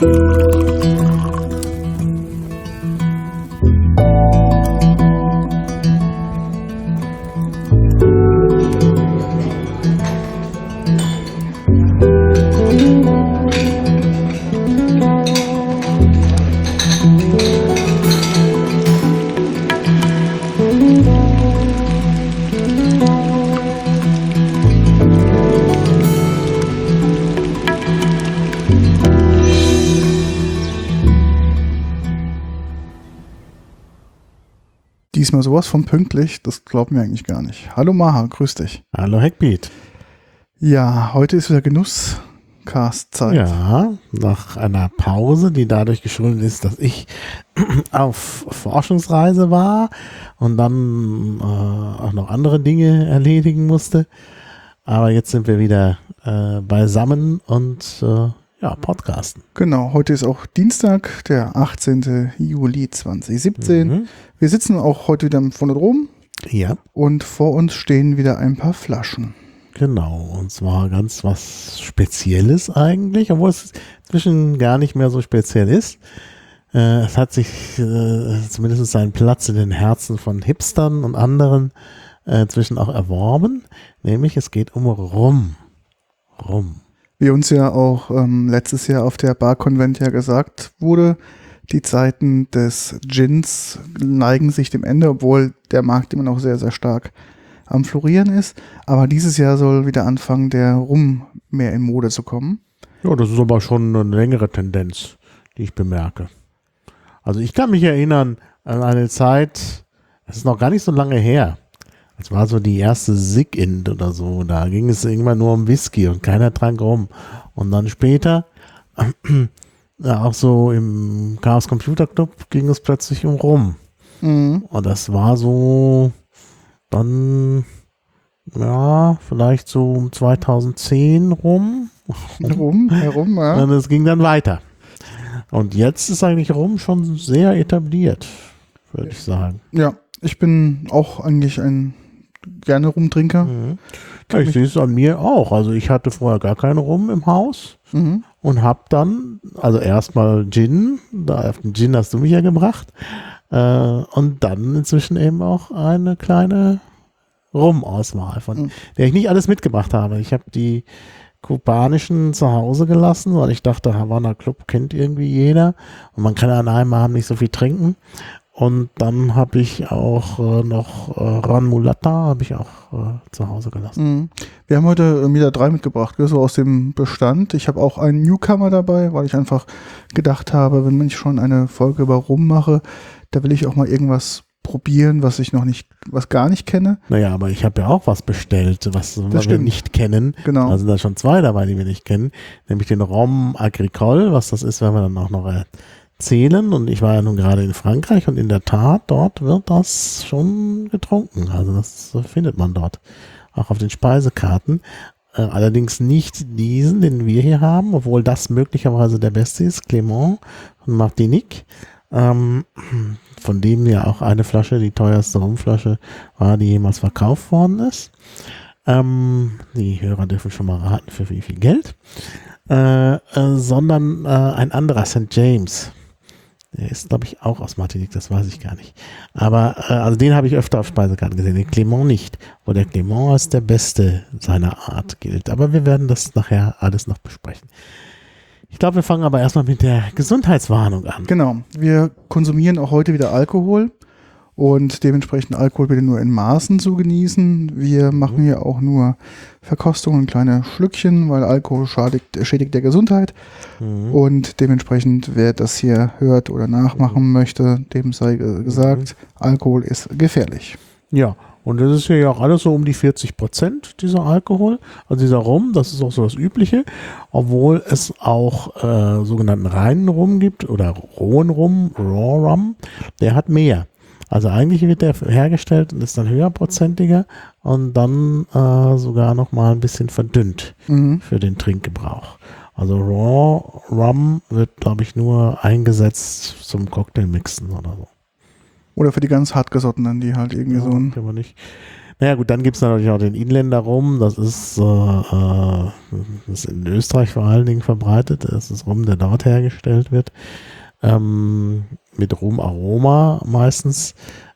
Bye. Diesmal sowas von pünktlich, das glaubt mir eigentlich gar nicht. Hallo Maha, grüß dich. Hallo Hackbeat. Ja, heute ist wieder Genusscast-Zeit. Ja, nach einer Pause, die dadurch geschuldet ist, dass ich auf Forschungsreise war und dann äh, auch noch andere Dinge erledigen musste. Aber jetzt sind wir wieder äh, beisammen und äh, ja, podcasten. Genau, heute ist auch Dienstag, der 18. Juli 2017. Mhm. Wir sitzen auch heute wieder vorne drum. Ja. Und vor uns stehen wieder ein paar Flaschen. Genau, und zwar ganz was Spezielles eigentlich, obwohl es inzwischen gar nicht mehr so speziell ist. Äh, es hat sich äh, zumindest seinen Platz in den Herzen von Hipstern und anderen äh, zwischen auch erworben, nämlich es geht um Rum. Rum. Wie uns ja auch ähm, letztes Jahr auf der Bar-Konvent ja gesagt wurde, die Zeiten des Gins neigen sich dem Ende, obwohl der Markt immer noch sehr, sehr stark am Florieren ist. Aber dieses Jahr soll wieder anfangen, der Rum mehr in Mode zu kommen. Ja, das ist aber schon eine längere Tendenz, die ich bemerke. Also ich kann mich erinnern an eine Zeit, das ist noch gar nicht so lange her. Das war so die erste Sig-In oder so. Da ging es irgendwann nur um Whisky und keiner trank rum. Und dann später, ja, auch so im Chaos Computer Club, ging es plötzlich um Rum. Mhm. Und das war so dann, ja, vielleicht so um 2010 rum. Rum, herum, ja. Und es ging dann weiter. Und jetzt ist eigentlich Rum schon sehr etabliert, würde ich sagen. Ja, ich bin auch eigentlich ein gerne Rumtrinker. Mhm. Ja, ich sehe es an mir auch. Also ich hatte vorher gar keine Rum im Haus mhm. und habe dann, also erstmal Gin, da auf den Gin hast du mich ja gebracht, äh, und dann inzwischen eben auch eine kleine Rum-Auswahl, von mhm. der ich nicht alles mitgebracht habe. Ich habe die kubanischen zu Hause gelassen, weil ich dachte, Havana Club kennt irgendwie jeder und man kann an einem Abend nicht so viel trinken. Und dann habe ich auch äh, noch äh, Ran Mulatta habe ich auch äh, zu Hause gelassen. Mhm. Wir haben heute äh, wieder drei mitgebracht, so aus dem Bestand. Ich habe auch einen Newcomer dabei, weil ich einfach gedacht habe, wenn ich schon eine Folge über Rum mache, da will ich auch mal irgendwas probieren, was ich noch nicht, was gar nicht kenne. Naja, aber ich habe ja auch was bestellt, was, was wir nicht kennen. Genau. Also da schon zwei dabei, die wir nicht kennen, nämlich den Rom Agricole, was das ist, wenn wir dann auch noch zählen. Und ich war ja nun gerade in Frankreich und in der Tat, dort wird das schon getrunken. Also das findet man dort. Auch auf den Speisekarten. Äh, allerdings nicht diesen, den wir hier haben, obwohl das möglicherweise der beste ist. Clément von Martinique. Ähm, von dem ja auch eine Flasche, die teuerste Rumflasche war, die jemals verkauft worden ist. Ähm, die Hörer dürfen schon mal raten, für wie viel Geld. Äh, äh, sondern äh, ein anderer, St. James. Der ist, glaube ich, auch aus Martinique, das weiß ich gar nicht. Aber äh, also den habe ich öfter auf Speisekarten gesehen, den Clément nicht. Wo der Clément als der Beste seiner Art gilt. Aber wir werden das nachher alles noch besprechen. Ich glaube, wir fangen aber erstmal mit der Gesundheitswarnung an. Genau. Wir konsumieren auch heute wieder Alkohol und dementsprechend Alkohol bitte nur in Maßen zu genießen. Wir machen hier auch nur Verkostungen, kleine Schlückchen, weil Alkohol schadigt, schädigt der Gesundheit. Mhm. Und dementsprechend, wer das hier hört oder nachmachen möchte, dem sei gesagt, mhm. Alkohol ist gefährlich. Ja, und das ist hier ja auch alles so um die 40 Prozent, dieser Alkohol, also dieser Rum, das ist auch so das Übliche, obwohl es auch äh, sogenannten reinen Rum gibt oder rohen Rum, Raw Rum, der hat mehr. Also eigentlich wird der hergestellt und ist dann höherprozentiger und dann äh, sogar noch mal ein bisschen verdünnt mhm. für den Trinkgebrauch. Also Raw Rum wird, glaube ich, nur eingesetzt zum Cocktailmixen oder so. Oder für die ganz hartgesottenen, die halt irgendwie ja, so ein. Aber nicht. Naja gut, dann gibt es natürlich auch den Inländer Rum. Das ist, äh, äh, das ist in Österreich vor allen Dingen verbreitet. Das ist Rum, der dort hergestellt wird. Ähm, mit Rumaroma meistens.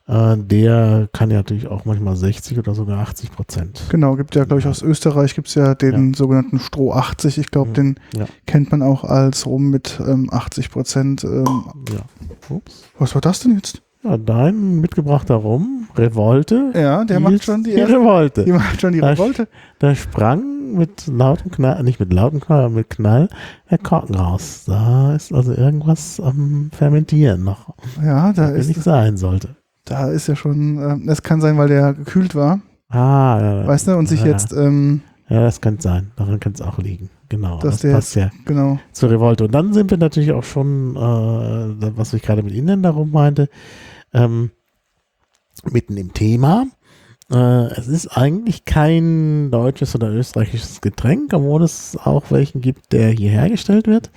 Äh, der kann ja natürlich auch manchmal 60 oder sogar 80 Prozent. Genau, gibt ja, glaube ich, aus Österreich gibt es ja den ja. sogenannten Stroh 80. Ich glaube, den ja. kennt man auch als Rum mit ähm, 80 Prozent. Ähm, ja. Was war das denn jetzt? Ja, dein mitgebrachter Rum, Revolte. Ja, der macht schon die, die Revolte. Die macht schon die da, Revolte. Da sprang mit lautem Knall, nicht mit lautem Knall, aber mit Knall der Korken raus. Da ist also irgendwas am Fermentieren noch. Ja, da ist. nicht sein sollte. Da ist ja schon, äh, das kann sein, weil der gekühlt war. Ah, ja. Weißt du, und sich ja, jetzt. Ähm, ja, das kann sein. Daran kann es auch liegen. Genau. Dass das der passt ja genau. zur Revolte. Und dann sind wir natürlich auch schon, äh, was ich gerade mit Ihnen darum meinte, ähm, mitten im Thema. Äh, es ist eigentlich kein deutsches oder österreichisches Getränk, obwohl es auch welchen gibt, der hier hergestellt wird.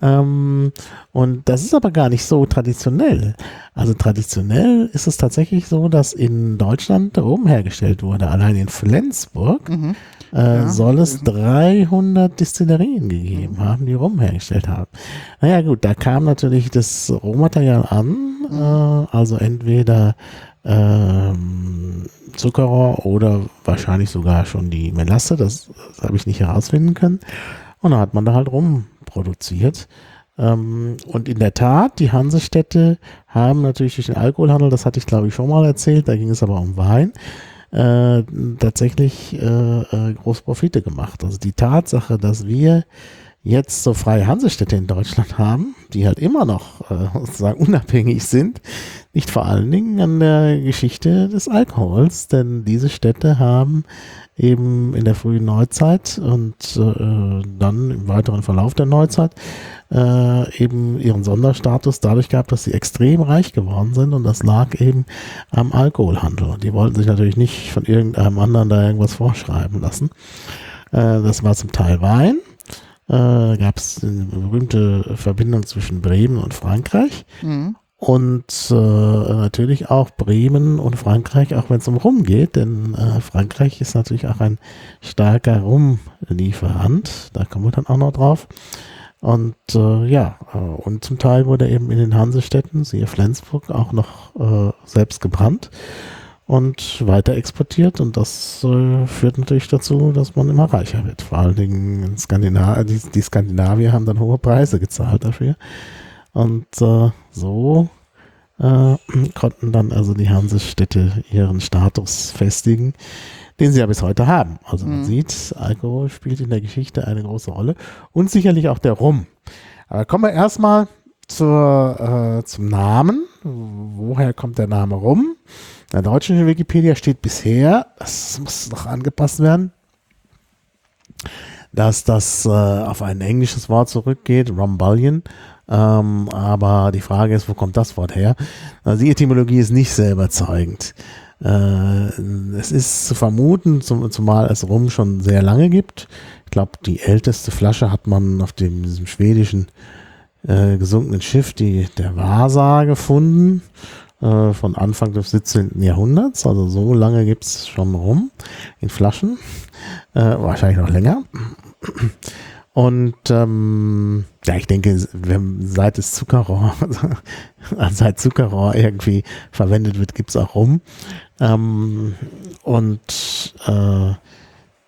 Ja. Ähm, und das ist aber gar nicht so traditionell. Also traditionell ist es tatsächlich so, dass in Deutschland Rum hergestellt wurde. Allein in Flensburg mhm. äh, ja. soll es 300 Distillerien gegeben haben, die Rum hergestellt haben. Naja gut, da kam natürlich das Rohmaterial an. Mhm. Äh, also entweder ähm, Zuckerrohr oder wahrscheinlich sogar schon die Melasse. Das, das habe ich nicht herausfinden können. Und dann hat man da halt rum produziert. Ähm, und in der Tat, die Hansestädte haben natürlich durch den Alkoholhandel, das hatte ich glaube ich schon mal erzählt, da ging es aber um Wein, äh, tatsächlich äh, äh, große Profite gemacht. Also die Tatsache, dass wir jetzt so freie Hansestädte in Deutschland haben, die halt immer noch äh, sozusagen unabhängig sind, nicht vor allen Dingen an der Geschichte des Alkohols, denn diese Städte haben eben in der frühen Neuzeit und äh, dann im weiteren Verlauf der Neuzeit äh, eben ihren Sonderstatus dadurch gehabt, dass sie extrem reich geworden sind und das lag eben am Alkoholhandel. Die wollten sich natürlich nicht von irgendeinem anderen da irgendwas vorschreiben lassen. Äh, das war zum Teil Wein, äh, gab es eine berühmte Verbindung zwischen Bremen und Frankreich. Mhm. Und äh, natürlich auch Bremen und Frankreich, auch wenn es um Rum geht, denn äh, Frankreich ist natürlich auch ein starker Rumlieferant. Da kommen wir dann auch noch drauf. Und äh, ja, äh, und zum Teil wurde eben in den Hansestädten, siehe Flensburg, auch noch äh, selbst gebrannt und weiter exportiert. Und das äh, führt natürlich dazu, dass man immer reicher wird. Vor allen Dingen in Skandina die, die Skandinavier haben dann hohe Preise gezahlt dafür. Und äh, so äh, konnten dann also die Hansestädte ihren Status festigen, den sie ja bis heute haben. Also man mhm. sieht, Alkohol spielt in der Geschichte eine große Rolle und sicherlich auch der Rum. Aber kommen wir erstmal zur, äh, zum Namen. Woher kommt der Name Rum? In der deutschen Wikipedia steht bisher, das muss noch angepasst werden, dass das äh, auf ein englisches Wort zurückgeht, Rumbullion. Ähm, aber die Frage ist, wo kommt das Wort her? Also die Etymologie ist nicht sehr überzeugend. Äh, es ist zu vermuten, zum, zumal es Rum schon sehr lange gibt. Ich glaube, die älteste Flasche hat man auf dem, diesem schwedischen äh, gesunkenen Schiff, die, der Vasa, gefunden. Äh, von Anfang des 17. Jahrhunderts. Also so lange gibt es schon rum in Flaschen. Äh, wahrscheinlich noch länger. Und ähm, ja, ich denke, seit das Zuckerrohr, seit Zuckerrohr irgendwie verwendet wird, gibt es auch rum. Ähm, und äh,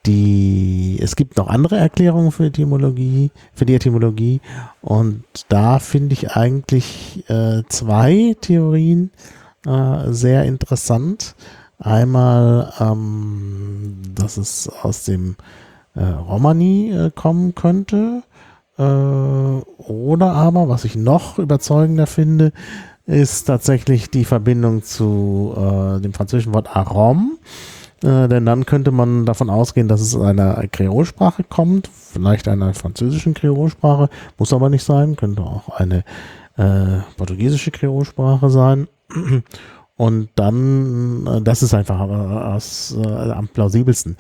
die, es gibt noch andere Erklärungen für Etymologie, für die Etymologie. Und da finde ich eigentlich äh, zwei Theorien äh, sehr interessant. Einmal, ähm, dass es aus dem äh, Romani äh, kommen könnte. Äh, oder aber, was ich noch überzeugender finde, ist tatsächlich die Verbindung zu äh, dem französischen Wort Arom äh, denn dann könnte man davon ausgehen, dass es einer Kreolsprache kommt, vielleicht einer französischen Kreolsprache, muss aber nicht sein, könnte auch eine äh, portugiesische Kreolsprache sein. Und dann, äh, das ist einfach aus, äh, am plausibelsten.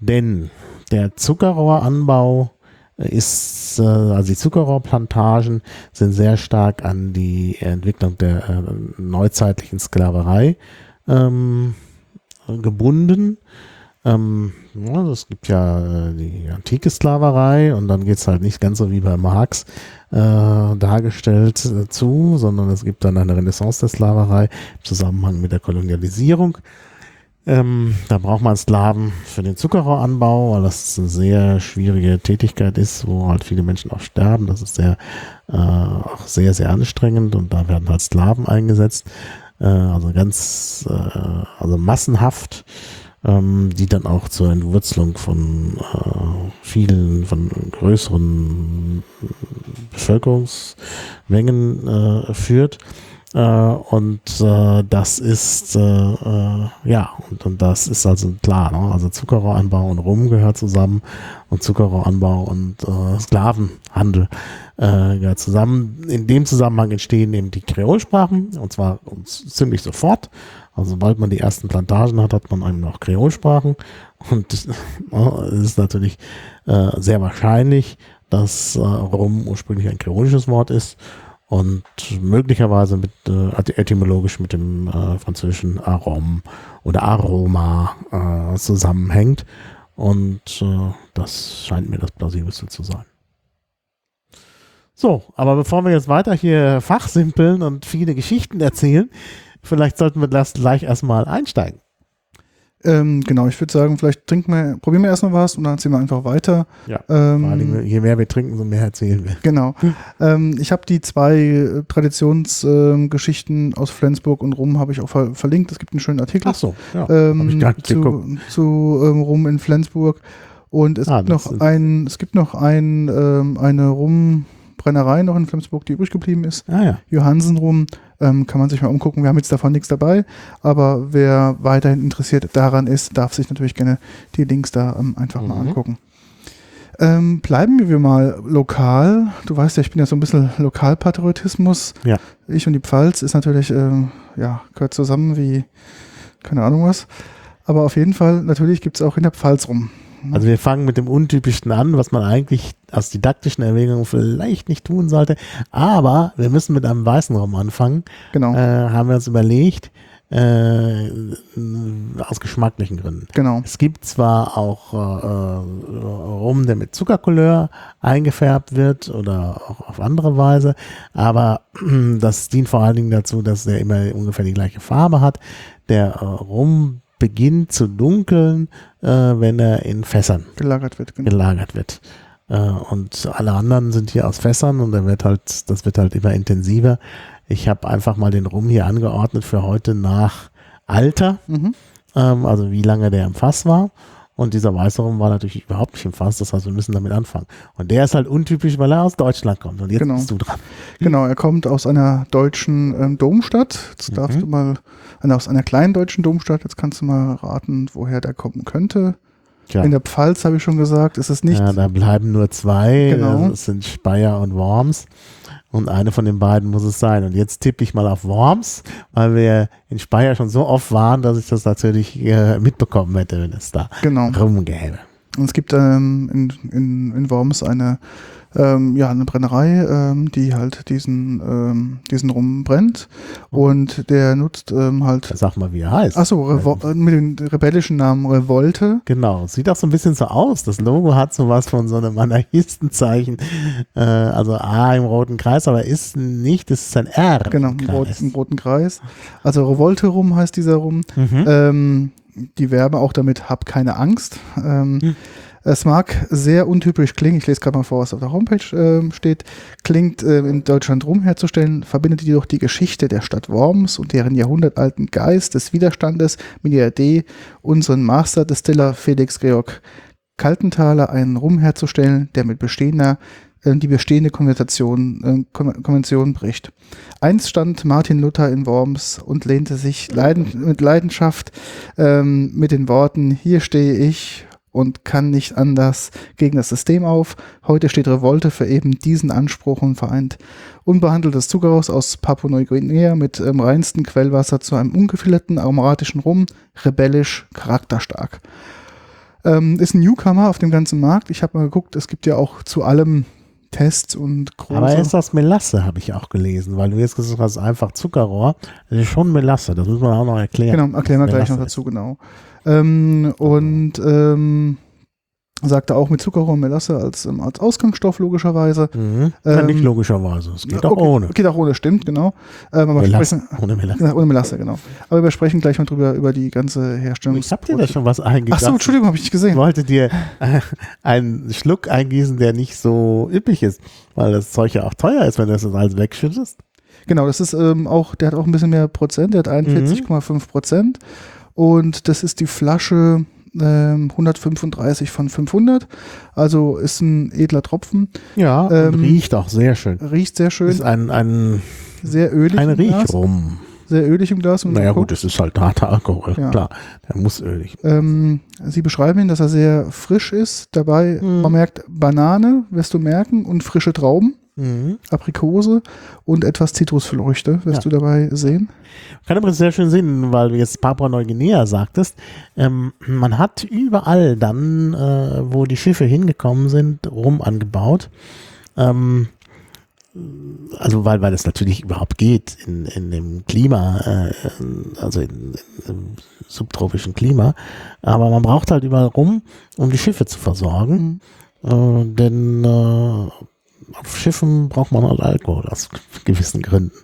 Denn der Zuckerrohranbau ist, äh, also die Zuckerrohrplantagen sind sehr stark an die Entwicklung der äh, neuzeitlichen Sklaverei ähm, gebunden. Ähm, ja, es gibt ja äh, die antike Sklaverei und dann geht's halt nicht ganz so wie bei Marx äh, dargestellt äh, zu, sondern es gibt dann eine Renaissance der Sklaverei im Zusammenhang mit der Kolonialisierung. Ähm, da braucht man Sklaven für den Zuckerrohranbau, weil das eine sehr schwierige Tätigkeit ist, wo halt viele Menschen auch sterben. Das ist sehr, äh, auch sehr, sehr anstrengend und da werden halt Sklaven eingesetzt. Äh, also ganz, äh, also massenhaft ähm, die dann auch zur Entwurzelung von äh, vielen, von größeren Bevölkerungsmengen führt. Äh, und äh, das ist, äh, äh, ja, und, und das ist also klar, ne? also Zuckerrohranbau und Rum gehört zusammen und Zuckerrohranbau und äh, Sklavenhandel äh, gehört zusammen. In dem Zusammenhang entstehen eben die Kreolsprachen und zwar ziemlich sofort. Also sobald man die ersten Plantagen hat, hat man eben noch Kreolsprachen und es ist natürlich äh, sehr wahrscheinlich, dass äh, Rum ursprünglich ein kreolisches Wort ist und möglicherweise mit äh, etymologisch mit dem äh, französischen Arom oder Aroma äh, zusammenhängt. Und äh, das scheint mir das plausibelste zu sein. So, aber bevor wir jetzt weiter hier fachsimpeln und viele Geschichten erzählen, vielleicht sollten wir das gleich erstmal einsteigen. Ähm, genau, ich würde sagen, vielleicht trinken wir, probieren wir erstmal was und dann erzählen wir einfach weiter. Ja. Ähm, Vor allem, je mehr wir trinken, umso mehr erzählen wir. Genau. ähm, ich habe die zwei äh, Traditionsgeschichten ähm, aus Flensburg und Rum habe ich auch ver verlinkt. Es gibt einen schönen Artikel. Ach so, ja. Ähm, zu, zu ähm, Rum in Flensburg. Und es ah, gibt noch ein, es gibt noch ein, eine Rumbrennerei noch in Flensburg, die übrig geblieben ist. Ah, ja. Johansen Rum. Ähm, kann man sich mal umgucken. Wir haben jetzt davon nichts dabei, aber wer weiterhin interessiert daran ist, darf sich natürlich gerne die Links da ähm, einfach mhm. mal angucken. Ähm, bleiben wir mal lokal. Du weißt ja, ich bin ja so ein bisschen Lokalpatriotismus. Ja. Ich und die Pfalz ist natürlich, äh, ja, gehört zusammen wie, keine Ahnung was. Aber auf jeden Fall, natürlich gibt es auch in der Pfalz rum. Also wir fangen mit dem Untypischen an, was man eigentlich aus didaktischen Erwägungen vielleicht nicht tun sollte. Aber wir müssen mit einem weißen Raum anfangen. Genau. Äh, haben wir uns überlegt. Äh, aus geschmacklichen Gründen. Genau. Es gibt zwar auch äh, Rum, der mit Zuckercouleur eingefärbt wird oder auch auf andere Weise, aber das dient vor allen Dingen dazu, dass der immer ungefähr die gleiche Farbe hat. Der äh, Rum beginnt zu dunkeln, äh, wenn er in Fässern gelagert wird. Genau. Gelagert wird. Äh, und alle anderen sind hier aus Fässern und er wird halt, das wird halt immer intensiver. Ich habe einfach mal den Rum hier angeordnet für heute nach Alter, mhm. ähm, also wie lange der im Fass war. Und dieser weiße Rum war natürlich überhaupt nicht im Fass, das heißt, wir müssen damit anfangen. Und der ist halt untypisch, weil er aus Deutschland kommt. Und jetzt genau. bist du dran. Genau, er kommt aus einer deutschen ähm, Domstadt. Jetzt mhm. darfst du mal, aus einer kleinen deutschen Domstadt, jetzt kannst du mal raten, woher der kommen könnte. Tja. In der Pfalz habe ich schon gesagt, ist es nicht. Ja, da bleiben nur zwei. Genau. Das sind Speyer und Worms. Und eine von den beiden muss es sein. Und jetzt tippe ich mal auf Worms, weil wir in Speyer schon so oft waren, dass ich das natürlich äh, mitbekommen hätte, wenn es da genau. rumgäbe. Und es gibt ähm, in, in, in Worms eine ähm, ja, eine Brennerei, ähm, die halt diesen, ähm, diesen Rum brennt. Und der nutzt ähm, halt. Sag mal, wie er heißt. Achso, äh, mit dem rebellischen Namen Revolte. Genau, sieht auch so ein bisschen so aus. Das Logo hat sowas von so einem Anarchistenzeichen. Äh, also A im roten Kreis, aber ist nicht, es ist ein R. Genau, im, Rot, im roten Kreis. Also Revolte Rum heißt dieser Rum. Mhm. Ähm, die Werbe auch damit, hab keine Angst. Ähm, mhm. Es mag sehr untypisch klingen, ich lese gerade mal vor, was auf der Homepage äh, steht, klingt äh, in Deutschland rum herzustellen, verbindet jedoch die Geschichte der Stadt Worms und deren jahrhundertalten Geist des Widerstandes mit der Idee, unseren Master Distiller Felix Georg Kaltenthaler einen Rum herzustellen, der mit bestehender äh, die bestehende Konversation, äh, Konvention bricht. Einst stand Martin Luther in Worms und lehnte sich leiden, mit Leidenschaft ähm, mit den Worten, hier stehe ich und kann nicht anders gegen das System auf. Heute steht Revolte für eben diesen Anspruch und vereint unbehandeltes Zuckerhaus aus Papua-Neuguinea mit ähm, reinsten Quellwasser zu einem ungefilterten aromatischen Rum, rebellisch, charakterstark. Ähm, ist ein Newcomer auf dem ganzen Markt. Ich habe mal geguckt, es gibt ja auch zu allem Tests und große. Aber ist das Melasse, habe ich auch gelesen, weil du jetzt gesagt hast, einfach Zuckerrohr. Das ist schon Melasse, das muss man auch noch erklären. Genau, erklären wir gleich noch dazu, genau. Ähm, und ähm, sagte auch mit Zuckerrohr und Melasse als, ähm, als Ausgangsstoff logischerweise. Mhm. Ähm, nicht logischerweise. Es geht auch okay, ohne. Geht auch ohne, stimmt, genau. Ähm, aber Melasse. sprechen, Ohne Melasse. genau, ohne Melasse, genau. Aber wir sprechen gleich mal drüber, über die ganze Herstellung. Ich hab dir da schon was eingegangen. Ach so, Entschuldigung, habe ich nicht Ich gesehen. wollte dir äh, einen Schluck eingießen, der nicht so üppig ist, weil das Zeug ja auch teuer ist, wenn du das alles wegschüttest. Genau, das ist ähm, auch, der hat auch ein bisschen mehr Prozent, der hat Mhm. 41,5 Prozent. Und das ist die Flasche ähm, 135 von 500. Also ist ein edler Tropfen. Ja, Ähm, und riecht auch sehr schön. Riecht sehr schön, Ist ein, ein, sehr ölig ein. Riechrum. Sehr ölig im Glas. Und Naja gut, es ist halt harter Alkohol, Ja. klar. Der muss ölig. Ähm, Sie beschreiben ihn, dass er sehr frisch ist. Dabei, Mhm. man merkt Banane, wirst du merken, und frische Trauben, Mhm. Aprikose und etwas Zitrusfrüchte wirst Ja. du dabei sehen. Kann übrigens sehr schön sehen, weil du jetzt Papua-Neuguinea sagtest. Ähm, man hat überall dann, äh, wo die Schiffe hingekommen sind, rum angebaut. Ähm, also weil, weil es natürlich überhaupt geht in, in dem Klima, äh, also in, in, im subtropischen Klima. Aber man braucht halt überall rum, um die Schiffe zu versorgen. Äh, denn äh, auf Schiffen braucht man halt Alkohol aus gewissen Gründen.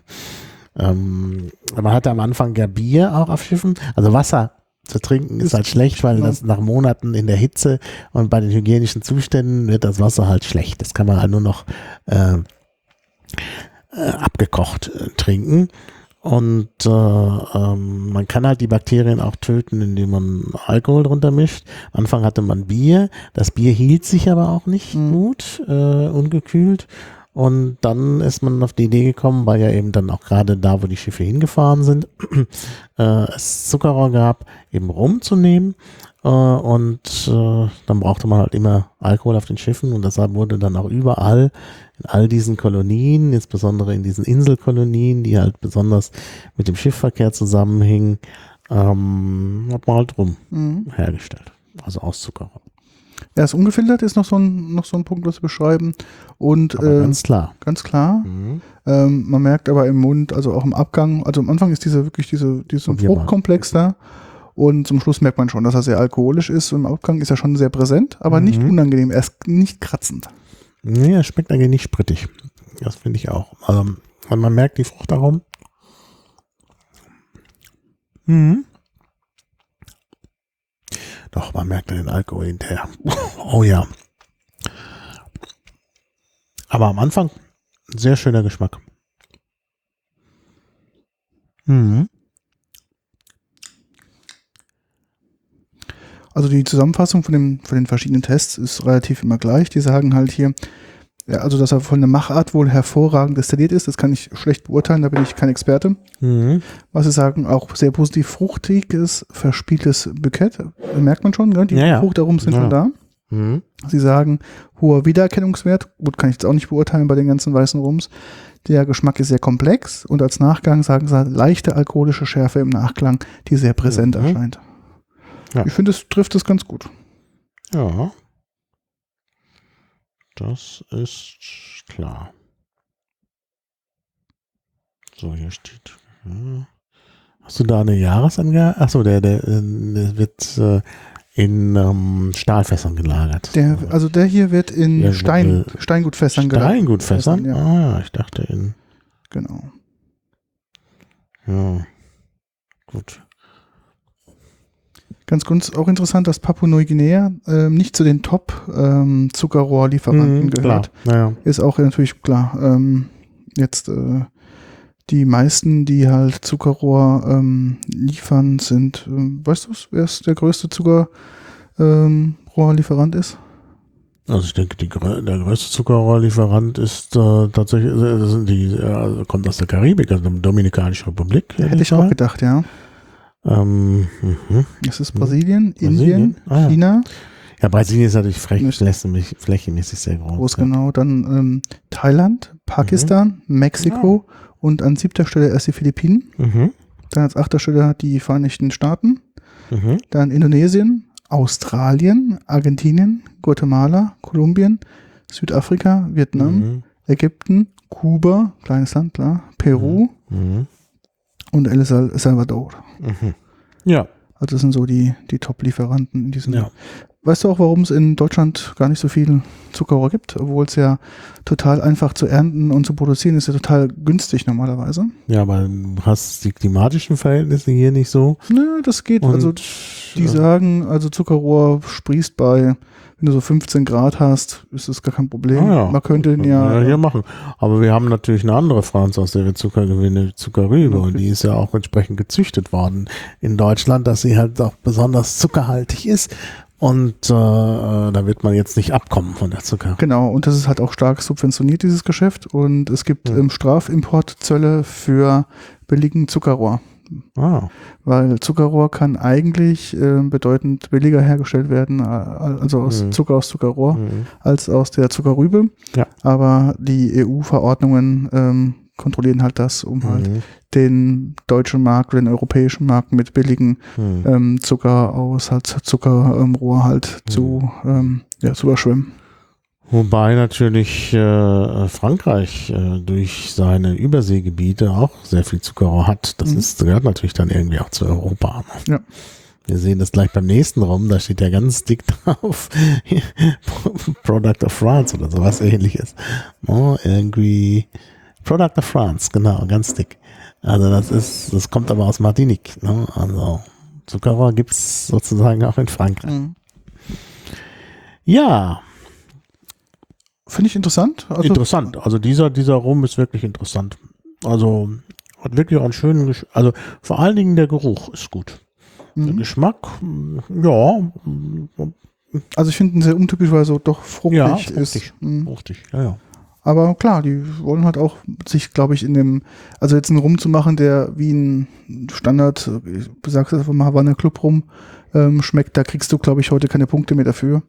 Ähm, man hatte am Anfang ja Bier auch auf Schiffen. Also Wasser zu trinken ist, halt schlecht, weil genau. das nach Monaten in der Hitze und bei den hygienischen Zuständen wird das Wasser halt schlecht. Das kann man halt nur noch äh, äh, abgekocht äh, trinken. Und äh, ähm, man kann halt die Bakterien auch töten, indem man Alkohol drunter mischt. Am Anfang hatte man Bier. Das Bier hielt sich aber auch nicht Mhm. gut, äh, ungekühlt. Und dann ist man auf die Idee gekommen, weil ja eben dann auch gerade da, wo die Schiffe hingefahren sind, äh, es Zuckerrohr gab, eben rumzunehmen. Äh, und äh, dann brauchte man halt immer Alkohol auf den Schiffen und deshalb wurde dann auch überall in all diesen Kolonien, insbesondere in diesen Inselkolonien, die halt besonders mit dem Schiffverkehr zusammenhingen, ähm, hat man halt rum Mhm. hergestellt. Also aus Zuckerrohr. Er ist ungefiltert, ist noch so ein, noch so ein Punkt, was zu beschreiben. Und äh, ganz klar. ganz klar, Mhm. ähm, man merkt aber im Mund, also auch im Abgang, also am Anfang ist dieser wirklich diese, dieser. Fruchtkomplex da. Und zum Schluss merkt man schon, dass er sehr alkoholisch ist. Und im Abgang ist er schon sehr präsent, aber nicht Mhm. unangenehm. Er ist nicht kratzend. Nee, es schmeckt eigentlich nicht sprittig. Das finde ich auch. Also, man merkt die Fruchtaromen. Mhm. Doch, man merkt den Alkohol hinterher. Oh ja. Aber am Anfang sehr schöner Geschmack. Mhm. Also die Zusammenfassung von, dem, von den verschiedenen Tests ist relativ immer gleich. Die sagen halt hier, ja, also dass er von der Machart wohl hervorragend destilliert ist, das kann ich schlecht beurteilen, da bin ich kein Experte. Mhm. Was sie sagen, auch sehr positiv fruchtiges, verspieltes Bukett. Merkt man schon, ne? die Ja, ja. Sind Ja. schon da. Mhm. Sie sagen, hoher Wiedererkennungswert. Gut, kann ich jetzt auch nicht beurteilen bei den ganzen weißen Rums. Der Geschmack ist sehr komplex und als Nachgang sagen sie leichte alkoholische Schärfe im Nachklang, die sehr präsent Mhm. erscheint. Ja. Ich finde, es trifft es ganz gut. Ja. Das ist klar. So, hier steht. ja. Hast du da eine Jahresangabe? Achso, der, der, der wird äh, in ähm, Stahlfässern gelagert. Der, also der hier wird in Ja, Stein, äh, Steingutfässern gelagert. Steingutfässern? Ja. Ah, ja, ich dachte in. Genau. Ja. Gut. Ganz kurz auch interessant, dass Papua-Neuguinea ähm, nicht zu den Top-Zuckerrohrlieferanten Mhm, gehört. Klar. Ja. Ist auch natürlich klar. Ähm, jetzt äh, die meisten, die halt Zuckerrohr ähm, liefern, sind, ähm, weißt du, wer ist der größte Zuckerrohrlieferant ist? Also ich denke, die, der größte Zuckerrohrlieferant ist äh, tatsächlich, äh, das sind die, äh, kommt aus der Karibik, also der Dominikanische Republik. hätte ich auch gedacht, ja. Ähm, mhm. Es ist Brasilien, Brasilien? Indien, Ah, ja. China, Ja, Brasilien ist natürlich flächenmäßig, flächenmäßig sehr groß. groß ja. genau, dann ähm, Thailand, Pakistan, Mexiko und an siebter Stelle erst die Philippinen. Mhm. Dann als achter Stelle die Vereinigten Staaten, Mhm. dann Indonesien, Australien, Argentinien, Guatemala, Kolumbien, Südafrika, Vietnam, Mhm. Ägypten, Kuba, kleines Land, klar, Peru Mhm. und El Sal- Salvador. Mhm. Ja, Also das sind so die, die Top-Lieferanten in diesem. ja. Weißt du auch, warum es in Deutschland gar nicht so viel Zuckerrohr gibt, obwohl es ja total einfach zu ernten und zu produzieren ist, ja total günstig normalerweise. Ja, aber du hast die klimatischen Verhältnisse hier nicht so. Nö, das geht. Und, also die äh, sagen, also Zuckerrohr sprießt bei, wenn du so 15 Grad hast, ist das gar kein Problem. Ah ja. Man könnte ihn man ja, hier machen. Aber wir haben natürlich eine andere Pflanze, aus der wir Zucker gewinnen, Zuckerrübe. Und die ist ja auch entsprechend gezüchtet worden in Deutschland, dass sie halt auch besonders zuckerhaltig ist. Und äh, äh, da wird man jetzt nicht abkommen von der Zucker. Genau, und das ist halt auch stark subventioniert, dieses Geschäft. Und es gibt Hm. ähm, Strafimportzölle für billigen Zuckerrohr. Ah, Weil Zuckerrohr kann eigentlich äh, bedeutend billiger hergestellt werden, äh, also aus Mhm. Zucker aus Zuckerrohr, mhm. als aus der Zuckerrübe. Ja. Aber die EU-Verordnungen ähm, kontrollieren halt das, um halt Mhm. den deutschen Markt oder den europäischen Markt mit billigen Mhm. ähm, Zucker aus halt Zuckerrohr halt Mhm. zu, ähm, ja, zu überschwemmen. Wobei natürlich äh, Frankreich äh, durch seine Überseegebiete auch sehr viel Zuckerrohr hat. Das Mhm. ist, gehört natürlich dann irgendwie auch zu Europa. Ja. Wir sehen das gleich beim nächsten rum, da steht ja ganz dick drauf Product of France oder sowas ähnliches. Oh, irgendwie Product of France, genau, ganz dick. Also das ist, das kommt aber aus Martinique. Ne? Also Zuckerrohr gibt's sozusagen auch in Frankreich. Ja, Finde ich interessant. Also, interessant. Also dieser, dieser Rum ist wirklich interessant. Also hat wirklich auch einen schönen Gesch Also vor allen Dingen der Geruch ist gut. Der Mhm. Geschmack, mm, ja, Also ich finde ihn sehr untypisch, weil er so doch fruchtig, Ja, ist. fruchtig. Mhm. fruchtig. Ja, ja. Aber klar, die wollen halt auch sich, glaube ich, in dem, also jetzt einen Rum zu machen, der wie ein Standard, ich sag's einfach mal, Havana Club Rum ähm, schmeckt, da kriegst du, glaube ich, heute keine Punkte mehr dafür.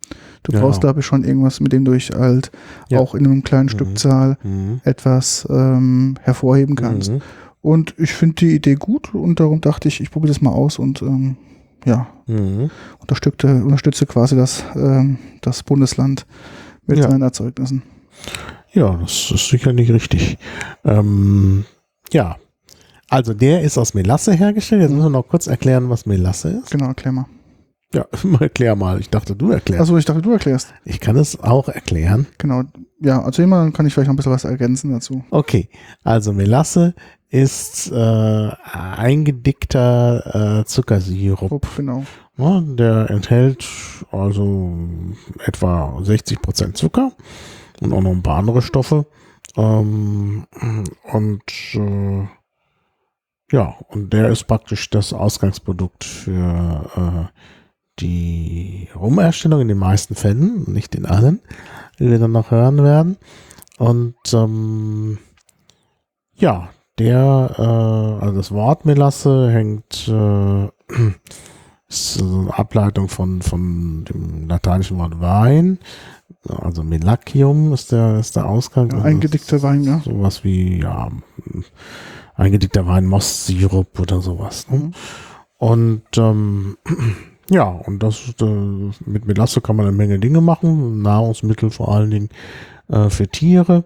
Du Ja. brauchst, glaube ich, schon irgendwas, mit dem du dich halt Ja. auch in einem kleinen Mhm. Stückzahl Mhm. etwas ähm, hervorheben kannst. Mhm. Und ich finde die Idee gut und darum dachte ich, ich probiere das mal aus und ähm, ja, Mhm. unterstütze, unterstütze quasi das, ähm, das Bundesland mit Ja. seinen Erzeugnissen. Ja, das ist sicherlich richtig. Ähm, ja, also der ist aus Melasse hergestellt. Jetzt müssen wir noch kurz erklären, was Melasse ist. Genau, erklär mal. Ja, erklär mal. Ich dachte, du erklärst. Achso, ich dachte, du erklärst. Ich kann es auch erklären. Genau. Ja, mal, dann kann ich vielleicht noch ein bisschen was ergänzen dazu. Okay, also Melasse ist äh, eingedickter äh, Zuckersirup. Rupp, genau. Ja, der enthält also etwa 60% Zucker und auch noch ein paar andere Stoffe. Ähm, und äh, ja, und der ist praktisch das Ausgangsprodukt für äh, die Rumerstellung in den meisten Fällen, nicht in allen, wie wir dann noch hören werden. Und ähm, ja, der, äh, also das Wort Melasse hängt, äh, ist so eine Ableitung von, von dem lateinischen Wort Wein. Also Melacium ist der, ist der Ausgang. Ja, eingedickter Wein, ja. Sowas wie, ja, eingedickter Wein, Mostsirup oder sowas. Ne? Mhm. Und ähm, ja, und das äh, mit Melasse kann man eine Menge Dinge machen. Nahrungsmittel vor allen Dingen äh, für Tiere.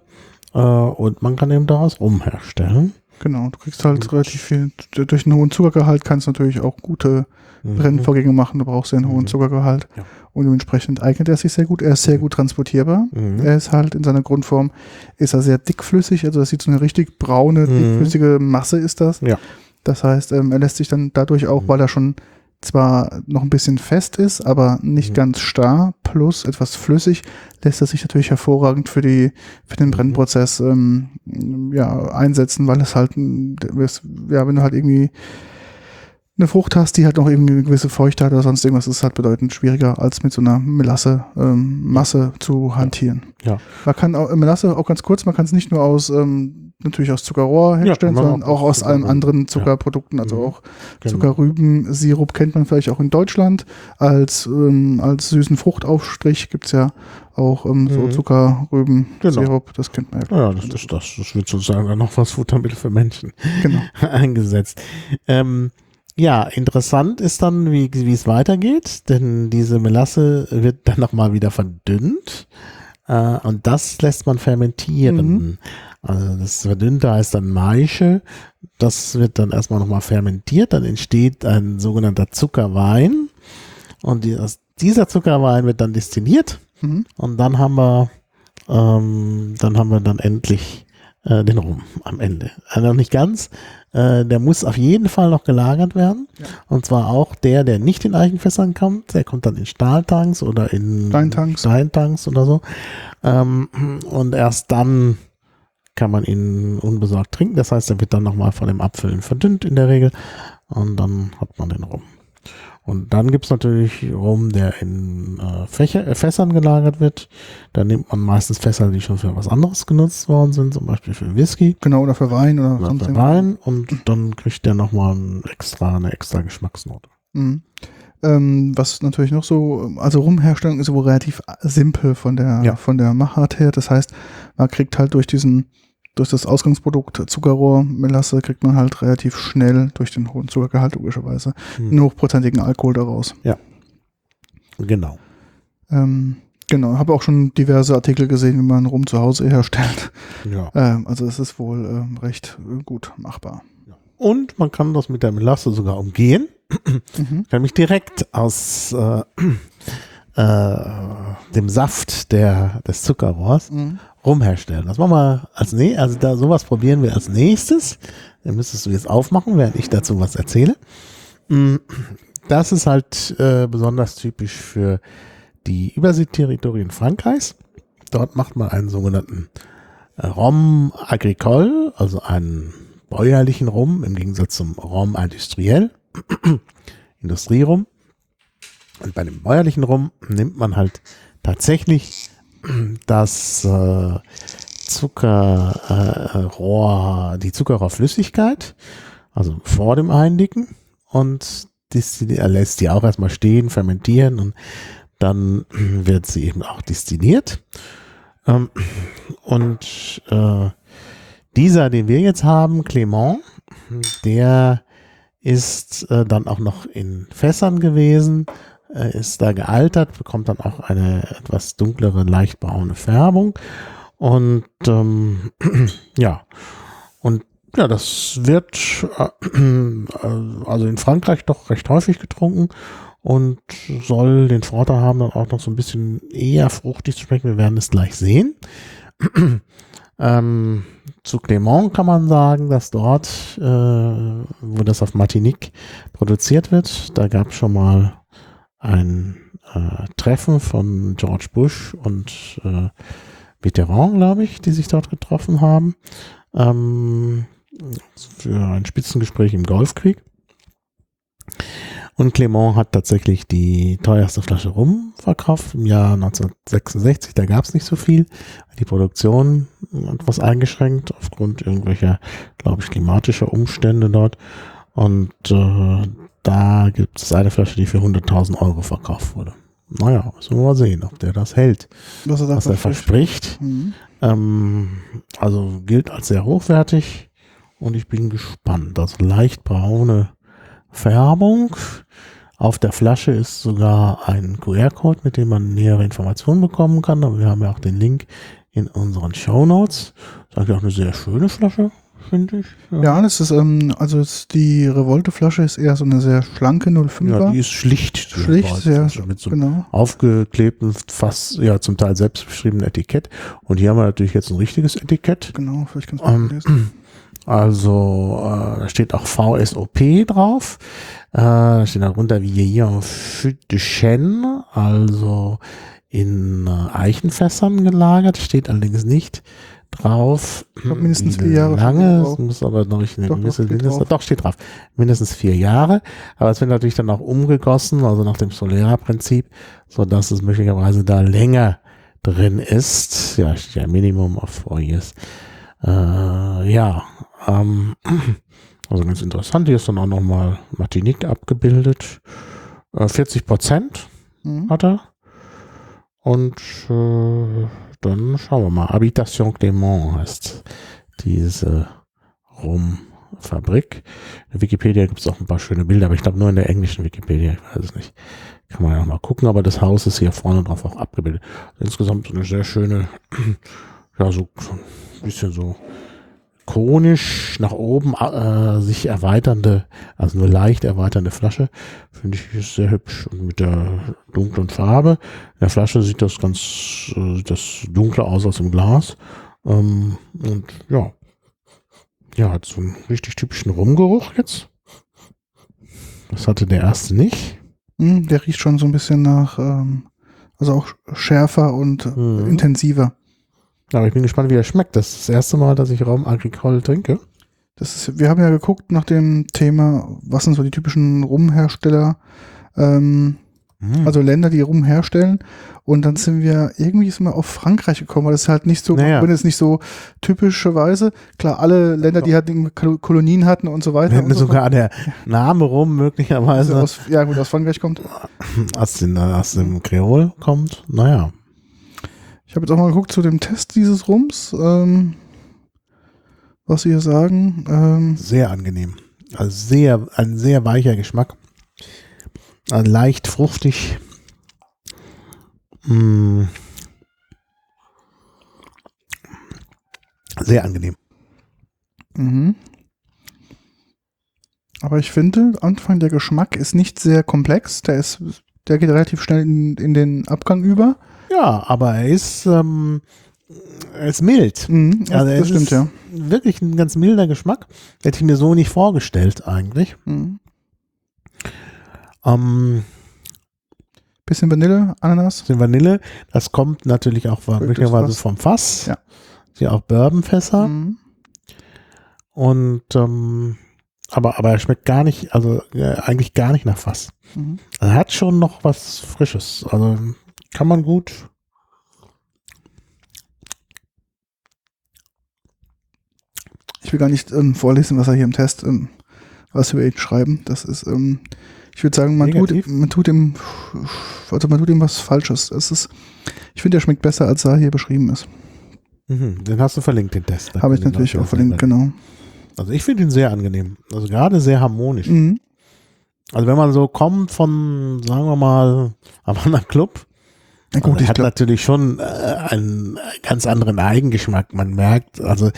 Äh, und man kann eben daraus Rum herstellen. Genau. Du kriegst halt relativ viel, durch einen hohen Zuckergehalt kannst du natürlich auch gute Mhm. Brennvorgänge machen. Du brauchst ja einen hohen Mhm. Zuckergehalt. Ja. Und dementsprechend eignet er sich sehr gut. Er ist sehr gut transportierbar. Mhm. Er ist halt in seiner Grundform, ist er sehr dickflüssig. Also das sieht so eine richtig braune, Mhm. dickflüssige Masse ist das. Ja. Das heißt, ähm, er lässt sich dann dadurch auch, Mhm. weil er schon zwar noch ein bisschen fest ist, aber nicht Mhm. ganz starr, plus etwas flüssig, lässt er sich natürlich hervorragend für die für den. Brennprozess ähm, ja, einsetzen, weil es halt, ja, wenn du halt irgendwie eine Frucht hast, die halt noch irgendwie eine gewisse Feuchte hat oder sonst irgendwas, ist halt bedeutend schwieriger, als mit so einer Melasse ähm, Masse zu hantieren. Ja. Man kann auch, Melasse auch ganz kurz, man kann es nicht nur aus ähm, natürlich aus Zuckerrohr herstellen, man sondern auch auch aus allen Zuckerrüben. anderen Zuckerprodukten, also Mhm. auch Genau. Zuckerrübensirup kennt man vielleicht auch in Deutschland. Als, ähm, als süßen Fruchtaufstrich gibt's ja auch ähm, so Mhm. Zuckerrübensirup, das kennt man ja. Ja, das ist das. Das wird sozusagen dann noch was Futtermittel für Menschen Genau. eingesetzt. Ähm, ja, interessant ist dann, wie, wie es weitergeht, denn diese Melasse wird dann nochmal wieder verdünnt Äh, und das lässt man fermentieren. Mhm. Also das Verdünnte heißt dann Maische. Das wird dann erstmal nochmal fermentiert. Dann entsteht ein sogenannter Zuckerwein. Und die, aus dieser Zuckerwein wird dann destilliert. Mhm. Und dann haben wir, ähm, dann haben wir dann endlich äh, den Rum am Ende. Also noch nicht ganz. Äh, der muss auf jeden Fall noch gelagert werden. Ja. Und zwar auch der, der nicht in Eichenfässern kommt. Der kommt dann in Stahltanks oder in Steintanks. Steintanks oder so. Ähm, und erst dann kann man ihn unbesorgt trinken. Das heißt, er wird dann nochmal von dem Abfüllen verdünnt in der Regel. Und dann hat man den Rum. Und dann gibt's natürlich Rum, der in äh, Fächer, äh, Fässern gelagert wird. Da nimmt man meistens Fässer, die schon für was anderes genutzt worden sind, zum Beispiel für Whisky Genau, oder für Wein oder, oder sonst für. Wein. Und dann kriegt der nochmal ein extra, eine extra Geschmacksnote. Mhm. Ähm, was natürlich noch so, also Rumherstellung ist wohl relativ simpel von der, Ja. von der Machart her. Das heißt, man kriegt halt durch diesen, durch das Ausgangsprodukt Zuckerrohr, Melasse, kriegt man halt relativ schnell durch den hohen Zuckergehalt logischerweise Hm. einen hochprozentigen Alkohol daraus. Genau. Ähm, genau, habe auch schon diverse Artikel gesehen, wie man Rum zu Hause herstellt. Ja. Ähm, also es ist wohl ähm, recht äh, gut machbar. Und man kann das mit der Melasse sogar umgehen. Mhm. nämlich direkt aus äh, äh, dem Saft der, des Zuckerrohrs Mhm. rumherstellen. Das machen wir als nee, also da sowas probieren wir als nächstes. Dann müsstest du jetzt aufmachen, während ich dazu was erzähle. Mm, Das ist halt äh, besonders typisch für die Überseeterritorien Frankreichs. Dort macht man einen sogenannten äh, Rhum agricole, also einen bäuerlichen Rum im Gegensatz zum Rhum industriell, Industrierum. Und bei dem bäuerlichen Rum nimmt man halt tatsächlich das äh, Zuckerrohr, die Zuckerrohrflüssigkeit, also vor dem Eindicken und er lässt die auch erstmal stehen, fermentieren und dann wird sie eben auch distilliert. Ähm, und äh, dieser, den wir jetzt haben, Clement, der ist äh, dann auch noch in Fässern gewesen, äh, ist da gealtert, bekommt dann auch eine etwas dunklere, leicht braune Färbung. Und ähm, ja, und ja, das wird äh, also in Frankreich doch recht häufig getrunken und soll den Vorteil haben, dann auch noch so ein bisschen eher fruchtig zu schmecken. Wir werden es gleich sehen. ähm, zu Clement kann man sagen, dass dort, äh, wo das auf Martinique produziert wird, da gab es schon mal ein äh, Treffen von George Bush und äh, Mitterrand, glaube ich, die sich dort getroffen haben, ähm, für ein Spitzengespräch im Golfkrieg. Und Clement hat tatsächlich die teuerste Flasche Rum verkauft im Jahr 1966. Da gab es nicht so viel. Die Produktion etwas eingeschränkt aufgrund irgendwelcher, glaube ich, klimatischer Umstände dort. Und äh, da gibt es eine Flasche, die für 100.000 Euro verkauft wurde. Naja, müssen wir mal sehen, ob der das hält, Was er was er verspricht. verspricht. Mhm. Ähm, also gilt als sehr hochwertig und ich bin gespannt. Also leicht braune Färbung. Auf der Flasche ist sogar ein QR-Code, mit dem man nähere Informationen bekommen kann. Aber wir haben ja auch den Link in unseren Show Notes. Das ist eigentlich auch eine sehr schöne Flasche, finde ich. Ja, das ist, ähm, also es, die Revolte-Flasche ist eher so eine sehr schlanke 05er. Ja, die ist schlicht. Schlicht, sehr, Also mit so einem genau. aufgeklebten, fast, ja, zum Teil selbstbeschriebenen Etikett. Und hier haben wir natürlich jetzt ein richtiges Etikett. Genau, vielleicht kannst du Ähm, mal lesen. Also, äh, da steht auch VSOP drauf. Äh, da steht darunter Fût de Chêne, also in äh, Eichenfässern gelagert. Steht allerdings nicht drauf. Glaub, mindestens vier Jahre Lange, es muss aber noch nicht eine Doch, gewisse steht Mindest, drauf. doch steht drauf. Mindestens vier Jahre. Aber es wird natürlich dann auch umgegossen, also nach dem Solera-Prinzip, so dass es möglicherweise da länger drin ist. Ja, steht ja Minimum of four years. Äh, ja, ähm, also ganz interessant. Hier ist dann auch nochmal Martinique abgebildet. Äh, 40 Prozent Mhm. hat er. Und äh, dann schauen wir mal. Habitation Clément heißt diese Fabrik. In Wikipedia gibt es auch ein paar schöne Bilder, aber ich glaube nur in der englischen Wikipedia, ich weiß es nicht. Kann man ja mal gucken, aber das Haus ist hier vorne drauf auch abgebildet. Insgesamt eine sehr schöne, ja, so ein bisschen so konisch nach oben äh, sich erweiternde, also nur leicht erweiternde Flasche. Finde ich sehr hübsch und mit der dunklen Farbe. In der Flasche sieht das ganz, äh, sieht das dunkler aus als im Glas. Ähm, und ja, ja, hat so einen richtig typischen Rumgeruch jetzt. Das hatte der erste nicht. Hm, der riecht schon so ein bisschen nach, ähm, also auch schärfer und Mhm. intensiver. Aber ich bin gespannt, wie er schmeckt. Das ist das erste Mal, dass ich Raum Agricole trinke. Das ist, wir haben ja geguckt nach dem Thema, was sind so die typischen Rumhersteller, ähm, Mhm. also Länder, die Rum herstellen. Und dann sind wir irgendwie sind wir auf Frankreich gekommen, weil das ist halt nicht so, Naja. wenn es nicht so typischerweise, klar, alle Länder, die halt Kolonien hatten und so weiter. Und so sogar der Name rum möglicherweise aus, ja gut, aus Frankreich kommt. aus, den, aus dem Kreol kommt. Naja. Ich habe jetzt auch mal geguckt zu dem Test dieses Rums, ähm, was sie hier sagen. Ähm, Sehr angenehm. Also sehr, ein sehr weicher Geschmack. Also leicht fruchtig. Mm. Sehr angenehm. mhm. Aber ich finde, Anfang der Geschmack ist nicht sehr komplex. Der ist, der geht relativ schnell in, in den Abgang über. Ja, aber er ist, ähm, er ist mild. Mhm, Also das es stimmt, ist ja. Wirklich ein ganz milder Geschmack. Hätte ich mir so nicht vorgestellt eigentlich. Mhm. Ähm, Bisschen Vanille, Ananas. den Vanille, das kommt natürlich auch das möglicherweise vom Fass. Ja. Hier auch Bourbonfässer. Mhm. Und ähm, aber, aber er schmeckt gar nicht, also äh, eigentlich gar nicht nach Fass. Mhm. Er hat schon noch was Frisches. Also kann man gut. Ich will gar nicht ähm, vorlesen, was er hier im Test, ähm, was wir ihn schreiben. Das ist, ähm, ich würde sagen, man tut, man tut ihm, also man tut ihm was Falsches. Es ist, ich finde, er schmeckt besser, als er hier beschrieben ist. Mhm, den hast du verlinkt, den Test. Habe ich natürlich auch verlinkt, genau. Also ich finde ihn sehr angenehm. Also gerade sehr harmonisch. Mhm. Also wenn man so kommt von, sagen wir mal, Havana Club, Na also gut, er ich hat glaube, natürlich schon äh, einen ganz anderen Eigengeschmack. Man merkt, also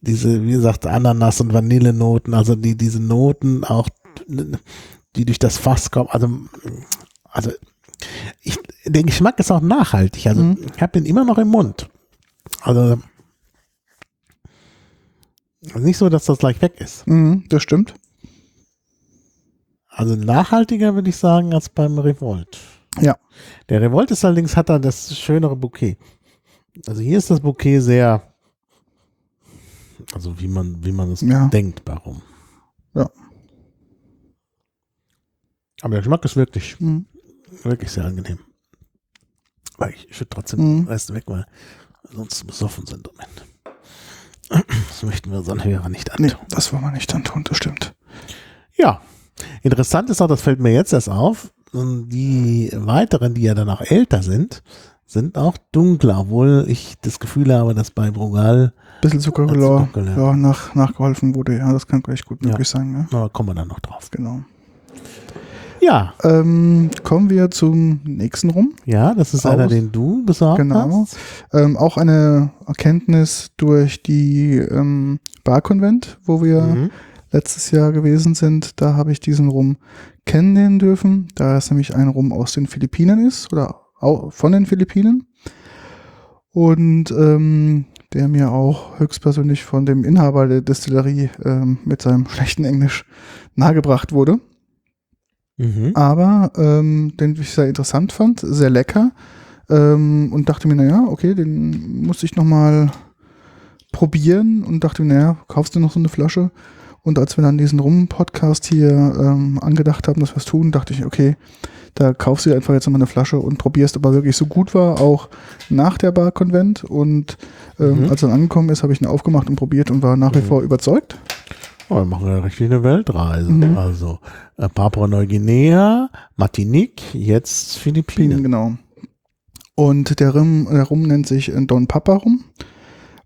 diese, wie gesagt, Ananas- und Vanillenoten, also die, diese Noten auch, die durch das Fass kommen, also, also ich, der Geschmack ist auch nachhaltig. Also Mhm. ich habe den immer noch im Mund. Also nicht so, dass das gleich weg ist. mhm, das stimmt. Also nachhaltiger würde ich sagen als beim Revolt. Ja. Der Revolt ist allerdings hat er das schönere Bouquet. Also hier ist das Bouquet sehr, also wie man wie man es Ja. denkt, warum. Ja. Aber der Geschmack ist wirklich Mhm. wirklich sehr angenehm. Aber ich schütte trotzdem Mhm. den Rest weg, weil sonst besoffen sind. am Ende. Das möchten wir unseren Hörern nicht antun. Nee, das wollen wir nicht dann tun, das stimmt. Ja, interessant ist auch, das fällt mir jetzt erst auf, und die weiteren, die ja dann auch älter sind, sind auch dunkler, obwohl ich das Gefühl habe, dass bei Brugal, Bisschen Zuckergelor, ja, nach, nachgeholfen wurde. Ja, das kann echt gut Ja. möglich sein. Ja, aber kommen wir dann noch drauf. genau. Ja, Ähm, kommen wir zum nächsten rum. ja, das ist Aus- einer, den du besorgt Genau. hast. Ähm, auch eine Erkenntnis durch die ähm, Barkonvent, wo wir Mhm. Letztes Jahr gewesen sind. Da habe ich diesen Rum kennenlernen dürfen, da es nämlich ein Rum aus den Philippinen ist oder von den Philippinen. Und ähm, der mir auch höchstpersönlich von dem Inhaber der Destillerie ähm, mit seinem schlechten Englisch nahegebracht wurde. Mhm. aber ähm, den ich sehr interessant fand, sehr lecker ähm, und dachte mir, naja, okay, den muss ich nochmal probieren und dachte mir, naja, kaufst du noch so eine Flasche? Und als wir dann diesen Rum-Podcast hier ähm, angedacht haben, dass wir es tun, dachte ich, okay, da kaufst du einfach jetzt nochmal eine Flasche und probierst, ob er wirklich so gut war, auch nach der Bar-Konvent. Und ähm, Mhm. als er dann angekommen ist, habe ich ihn aufgemacht und probiert und war nach wie Mhm. vor überzeugt. Oh, wir machen ja richtig eine Weltreise. Mhm. Also äh, Papua-Neuguinea, Martinique, jetzt Philippinen, genau. Und der Rum, der Rum nennt sich Don Papa Rum.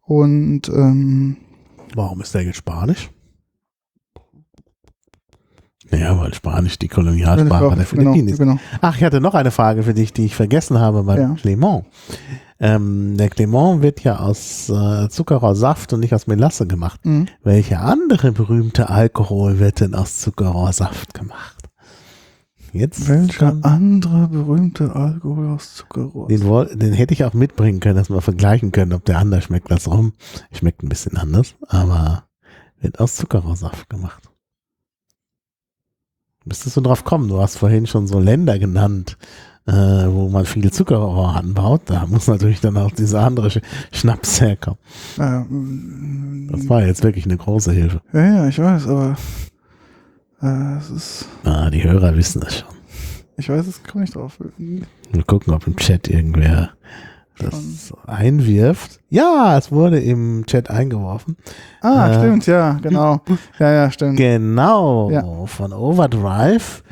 Und ähm, Warum ist der jetzt Spanisch? Ja, weil Spanisch die Kolonialsprache der Philippinen ist. Genau. Ach, ich hatte noch eine Frage für dich, die ich vergessen habe beim Ja. Clement. Ähm, der Clement wird ja aus äh, Zuckerrohrsaft und nicht aus Melasse gemacht. Mhm. Welcher andere berühmte Alkohol wird denn aus Zuckerrohrsaft gemacht? Jetzt Welcher andere berühmte Alkohol aus Zuckerrohr? den, den hätte ich auch mitbringen können, dass wir vergleichen können, ob der anders schmeckt als rum. Schmeckt ein bisschen anders, aber wird aus Zuckerrohrsaft gemacht. Müsstest du drauf kommen? Du hast vorhin schon so Länder genannt, äh, wo man viel Zuckerrohr anbaut. Da muss natürlich dann auch dieser andere Sch Schnaps herkommen. Mm, Das war jetzt wirklich eine große Hilfe. ja, ja, ich weiß, aber äh, es ist, Ah, die Hörer wissen es schon. ich weiß, es komme nicht drauf. Wir gucken, ob im Chat irgendwer das einwirft. Ja, es wurde im Chat eingeworfen. Ah, Äh. stimmt, ja, genau. Ja, ja, stimmt. Genau, Ja. von Overdrive.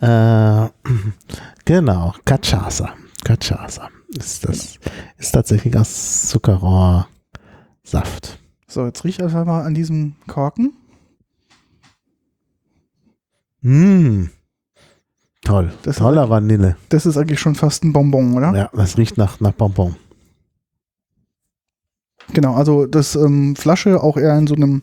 Äh, genau, Cachaça. Cachaça. Ist das ist tatsächlich aus Zuckerrohrsaft. So, jetzt riech einfach mal an diesem Korken. Mm. Toll. Das Toller Vanille. Das ist eigentlich schon fast ein Bonbon, oder? Ja, das riecht nach, nach Bonbon. Genau, also das ähm, Flasche auch eher in so einem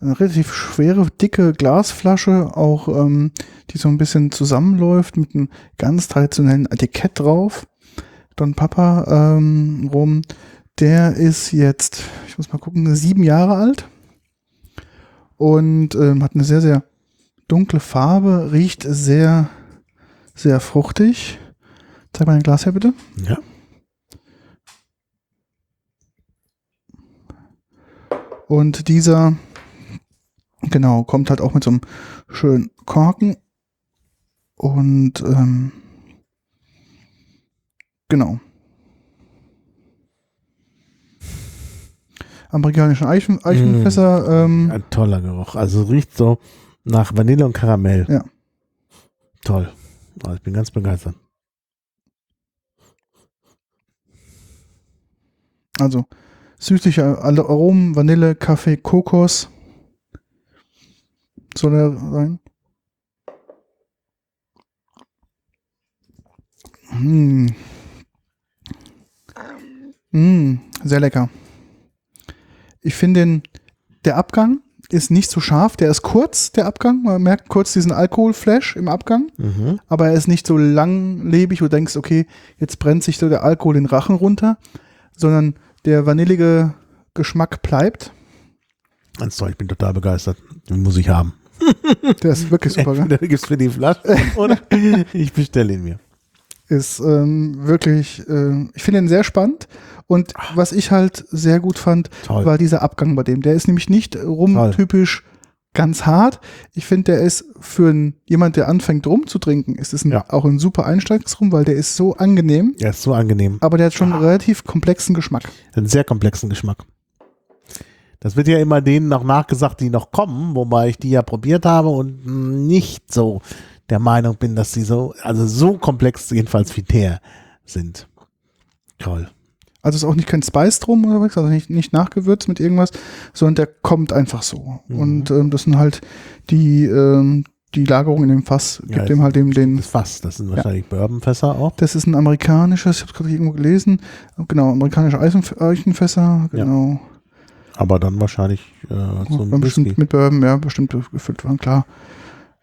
eine relativ schwere, dicke Glasflasche, auch ähm, die so ein bisschen zusammenläuft mit einem ganz traditionellen Etikett drauf. Don Papa ähm, rum, der ist jetzt, ich muss mal gucken, sieben Jahre alt und ähm, hat eine sehr, sehr dunkle Farbe, riecht sehr, sehr fruchtig. Zeig mal dein Glas her, bitte. Ja. Und dieser, genau, kommt halt auch mit so einem schönen Korken. Und ähm, genau. Amerikanischen Eichen, Eichenfässer. Ähm, Ein toller Geruch. Also riecht so nach Vanille und Karamell. Ja. Toll. Also ich bin ganz begeistert. Also süßliche Aromen, Vanille, Kaffee, Kokos. Soll er sein? Mm. Mm, sehr lecker. Ich finde den, der Abgang ist nicht so scharf, der ist kurz, der Abgang. Man merkt kurz diesen Alkoholflash im Abgang Mhm. aber er ist nicht so langlebig, wo du denkst, okay, jetzt brennt sich so der Alkohol den Rachen runter, sondern der vanillige Geschmack bleibt. Ganz toll, ich bin total begeistert. Den muss ich haben. Der ist wirklich super? Entweder gibt's für die Flasche oder ich bestelle ihn mir. Ist ähm, wirklich, äh, ich finde ihn sehr spannend. Und was ich halt sehr gut fand, Toll. war dieser Abgang bei dem. Der ist nämlich nicht rumtypisch ganz hart. Ich finde, der ist für einen, jemand, der anfängt rum zu trinken, ist es ein, Ja. auch ein super Einsteigsrum, weil der ist so angenehm, Er ist so angenehm. aber der hat schon einen relativ komplexen Geschmack. Einen sehr komplexen Geschmack. Das wird ja immer denen noch nachgesagt, die noch kommen, wobei ich die ja probiert habe und nicht so der Meinung bin, dass sie so, also so komplex jedenfalls wie der sind. Toll. Also ist auch nicht kein Spice drum oder was, also nicht, nicht nachgewürzt mit irgendwas, sondern der kommt einfach so. Mhm. Und ähm, das sind halt die, ähm, die Lagerung in dem Fass, Ja, gibt dem halt dem den. Das Fass, das sind wahrscheinlich Bourbonfässer auch. Das ist ein amerikanisches, ich habe es gerade irgendwo gelesen, genau, amerikanische Eichenfässer, genau. Aber dann wahrscheinlich äh, zum Dann bestimmt mit Bourbon, ja, bestimmt gefüllt waren, klar.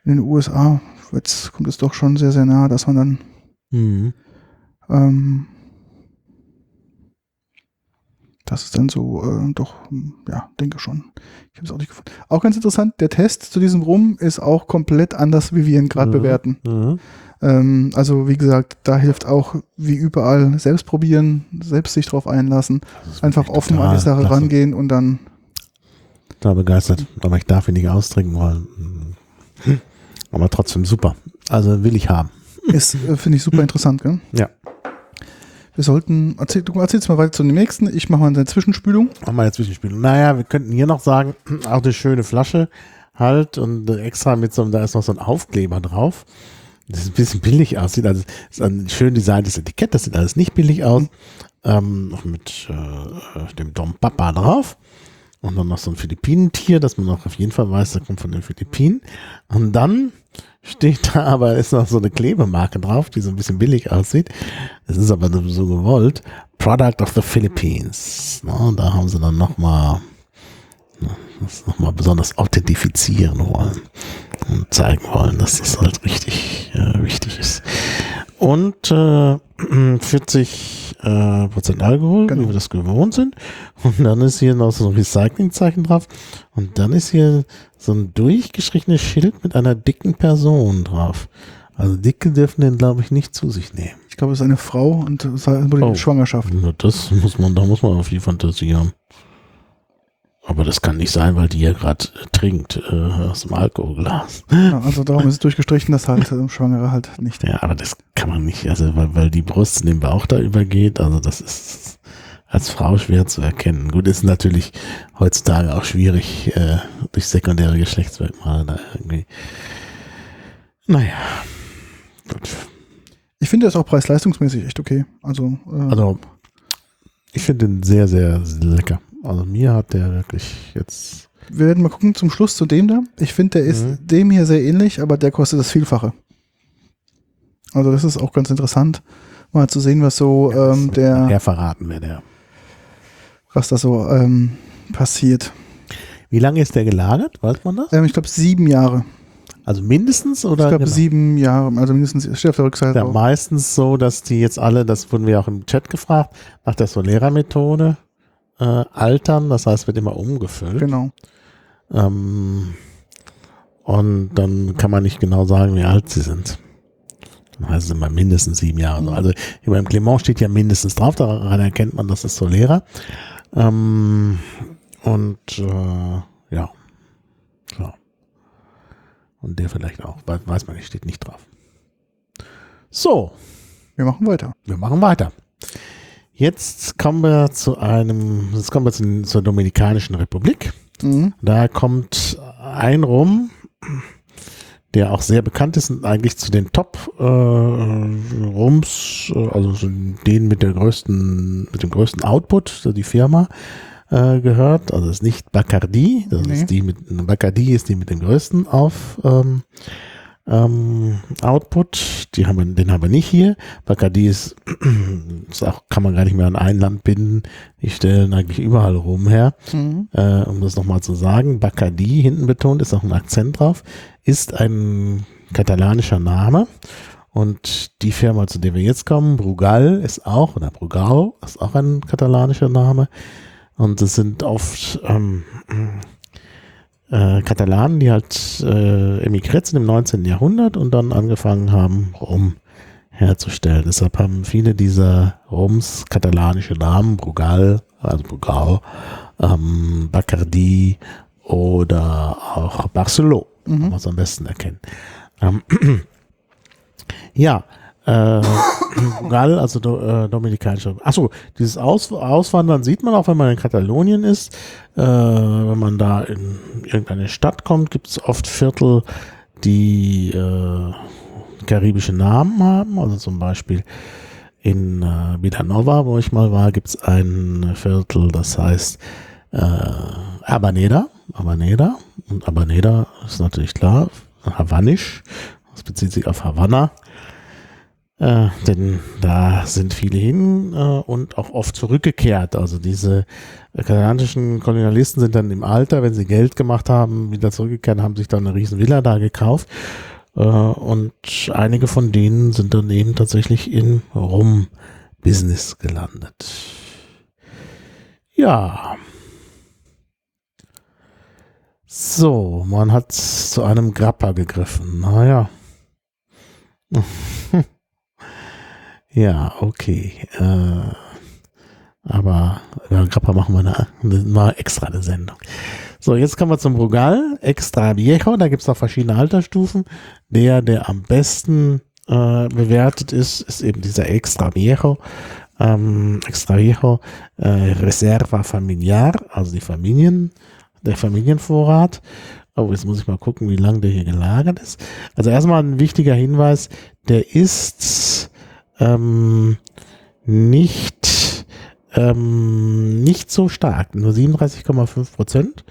In den USA jetzt kommt es doch schon sehr, sehr nah, dass man dann Mhm. Ähm, das ist dann so, äh, doch, hm, ja, denke schon. Ich habe es auch nicht gefunden. Auch ganz interessant, der Test zu diesem Rum ist auch komplett anders, wie wir ihn gerade Mhm. bewerten. Mhm. Ähm, also, wie gesagt, da hilft auch, wie überall, selbst probieren, selbst sich drauf einlassen, einfach offen an die Sache klasse. rangehen und dann, Total begeistert. Aber ich darf ihn nicht austrinken wollen. Aber trotzdem super. Also will ich haben. ist, äh, finde ich super interessant, gell? Ja. Wir sollten, erzähl, du erzählst mal weiter zu dem nächsten, ich mache mal eine Zwischenspülung. Machen wir jetzt Zwischenspiel. Naja, wir könnten hier noch sagen, auch eine schöne Flasche halt und extra mit so einem, da ist noch so ein Aufkleber drauf. Das ein bisschen billig aussieht. Also ist ein schön designtes Etikett, das sieht alles nicht billig aus. Ähm, noch mit äh, dem Dom Papa drauf. Und dann noch so ein Philippinentier, dass man auch auf jeden Fall weiß, das kommt von den Philippinen. Und dann steht da aber, ist noch so eine Klebemarke drauf, die so ein bisschen billig aussieht. Es ist aber so gewollt. Product of the Philippines. Na, da haben sie dann nochmal das nochmal besonders authentifizieren wollen und zeigen wollen, dass das halt richtig äh, wichtig ist. Und äh, 40 äh, Prozent Alkohol, Genau. wie wir das gewohnt sind. Und dann ist hier noch so ein Recyclingzeichen drauf. Und dann ist hier so ein durchgestrichenes Schild mit einer dicken Person drauf. Also Dicke dürfen den, glaube ich, nicht zu sich nehmen. Ich glaube, es ist eine Frau und es war eine Oh. Schwangerschaft. Na, das muss man, da muss man auf die Fantasie haben. Aber das kann nicht sein, weil die ja gerade trinkt äh, aus dem Alkoholglas. Ja, also darum ist es durchgestrichen, dass halt äh, Schwangere halt nicht. Ja, aber das kann man nicht, also weil, weil die Brust in den Bauch da übergeht, also das ist als Frau schwer zu erkennen. Gut, ist natürlich heutzutage auch schwierig, äh, durch sekundäre Geschlechtsmerkmale da irgendwie. Naja. Gut. Ich finde das auch preis-leistungsmäßig echt okay. Also, äh, Also, ich finde den sehr, sehr lecker. Also mir hat der wirklich jetzt. wir werden mal gucken zum Schluss zu dem da. Ich finde, der ist Mhm. dem hier sehr ähnlich, aber der kostet das Vielfache. Also das ist auch ganz interessant, mal zu sehen, was so ähm, der, Ja, verraten wir der. was da so ähm, passiert. Wie lange ist der gelagert? Weiß man das? Ähm, ich glaube sieben Jahre. Also mindestens oder? Ich glaube genau? sieben Jahre, also mindestens steht auf der Rückseite. Ja, drauf. meistens so, dass die jetzt alle, das wurden wir auch im Chat gefragt, nach der Solera-Methode äh, altern, das heißt, wird immer umgefüllt. Genau. Ähm, und dann kann man nicht genau sagen, wie alt sie sind. Dann heißt es immer mindestens sieben Jahre. Also hier beim Clement steht ja mindestens drauf, daran erkennt man, das ist Solera. Ähm, und äh, ja. ja. Und der vielleicht auch, weiß, weiß man nicht, steht nicht drauf. So, Wir machen weiter. wir machen weiter. Jetzt kommen wir zu einem, jetzt kommen wir zu, zur Dominikanischen Republik. Mhm. Da kommt ein Rum, der auch sehr bekannt ist und eigentlich zu den Top-Rums, äh, also zu denen mit der größten, mit dem größten Output, die Firma äh, gehört. Also es ist nicht Bacardi, das Nee. ist die mit Bacardi ist die mit dem größten auf ähm, ähm, Output. Die haben wir, den haben wir nicht hier. Bacardi ist, ist auch, kann man gar nicht mehr an ein Land binden. Die stellen eigentlich überall rum her Mhm. äh, um das nochmal zu sagen, Bacardi, hinten betont, ist auch ein Akzent drauf, ist ein katalanischer Name. Und die Firma, zu der wir jetzt kommen, Brugal, ist auch, oder Brugal, ist auch ein katalanischer Name. Und es sind oft ähm, äh, Katalanen, die halt äh, emigriert sind im 19. Jahrhundert und dann angefangen haben, Rum herzustellen. Deshalb haben viele dieser Rums katalanische Namen, Brugal, also Brugal, ähm, Bacardi oder auch Barceló, kann man es am besten erkennen. Ähm, ja, äh, Brugal, also do, äh, dominikanische. Achso, dieses Aus, Auswandern sieht man auch, wenn man in Katalonien ist. Äh, wenn man da in irgendeine Stadt kommt, gibt es oft Viertel, die äh, karibische Namen haben. Also zum Beispiel in äh, Vilanova, wo ich mal war, gibt es ein Viertel, das heißt äh, Abaneda. Abaneda. Und Abaneda ist natürlich klar, havanisch. Das bezieht sich auf Havanna. Äh, denn da sind viele hin äh, und auch oft zurückgekehrt. Also diese äh, katalanischen Kolonialisten sind dann im Alter, wenn sie Geld gemacht haben, wieder zurückgekehrt, haben sich dann eine riesen Villa da gekauft. Äh, und einige von denen sind dann eben tatsächlich in Rum-Business gelandet. Ja. So, man hat zu einem Grappa gegriffen. Naja. ja, okay. Äh, aber über Grappa machen wir eine, eine, extra eine Sendung. So, jetzt kommen wir zum Brugal. Extra Viejo. Da gibt es auch verschiedene Altersstufen. Der, der am besten äh, bewertet ist, ist eben dieser Extra Viejo. Ähm, Extra Viejo äh, Reserva Familiar, also die Familien, der Familienvorrat. Oh, jetzt muss ich mal gucken, wie lange der hier gelagert ist. Also erstmal ein wichtiger Hinweis, der ist ähm, nicht ähm, nicht so stark, nur 37,5 Prozent.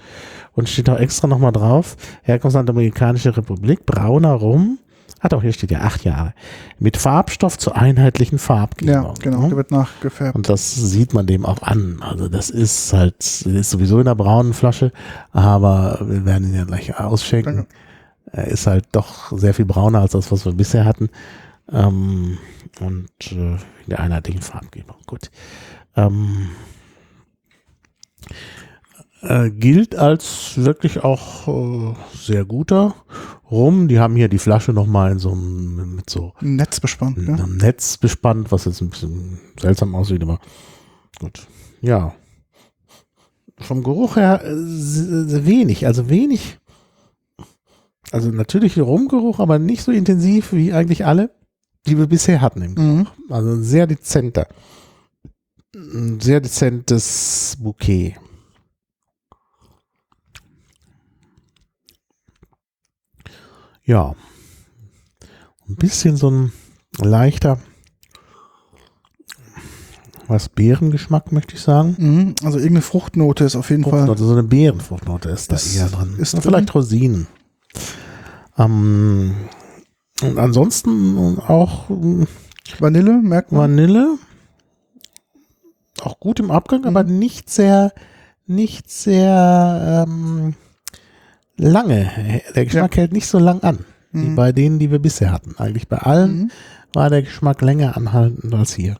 Und steht auch extra nochmal drauf, Herkunftsland Amerikanische Republik, brauner Rum, hat auch hier steht ja acht Jahre, mit Farbstoff zur einheitlichen Farbgebung. Ja, genau, der wird nachgefärbt. Und das sieht man dem auch an. Also das ist halt, ist sowieso in der braunen Flasche, aber wir werden ihn ja gleich ausschenken. Danke. Er ist halt doch sehr viel brauner als das, was wir bisher hatten. Ähm, und äh, in der einheitlichen Farbgebung. Gut. Ähm, äh, gilt als wirklich auch äh, sehr guter Rum. Die haben hier die Flasche nochmal in so einem, mit so Netz bespannt, mit ja. einem Netz bespannt, was jetzt ein bisschen seltsam aussieht, aber gut. Ja. Vom Geruch her äh, se- wenig, also wenig. Also natürlich Rumgeruch, aber nicht so intensiv wie eigentlich alle, die wir bisher hatten im Mhm. also ein sehr dezenter. Ein sehr dezentes Bouquet. Ja. Ein bisschen so ein leichter, was Beerengeschmack, möchte ich sagen. Mhm. Also irgendeine Fruchtnote ist auf jeden Fall. So eine Beerenfruchtnote ist da Das eher dran. ist drin. vielleicht Rosinen. Ähm, und ansonsten auch mm, Vanille, merkt man. Vanille. Auch gut im Abgang, aber nicht sehr, nicht sehr ähm, lange. Der Geschmack hält nicht so lang an, wie Mhm. bei denen, die wir bisher hatten. Eigentlich bei allen Mhm. war der Geschmack länger anhaltend als hier.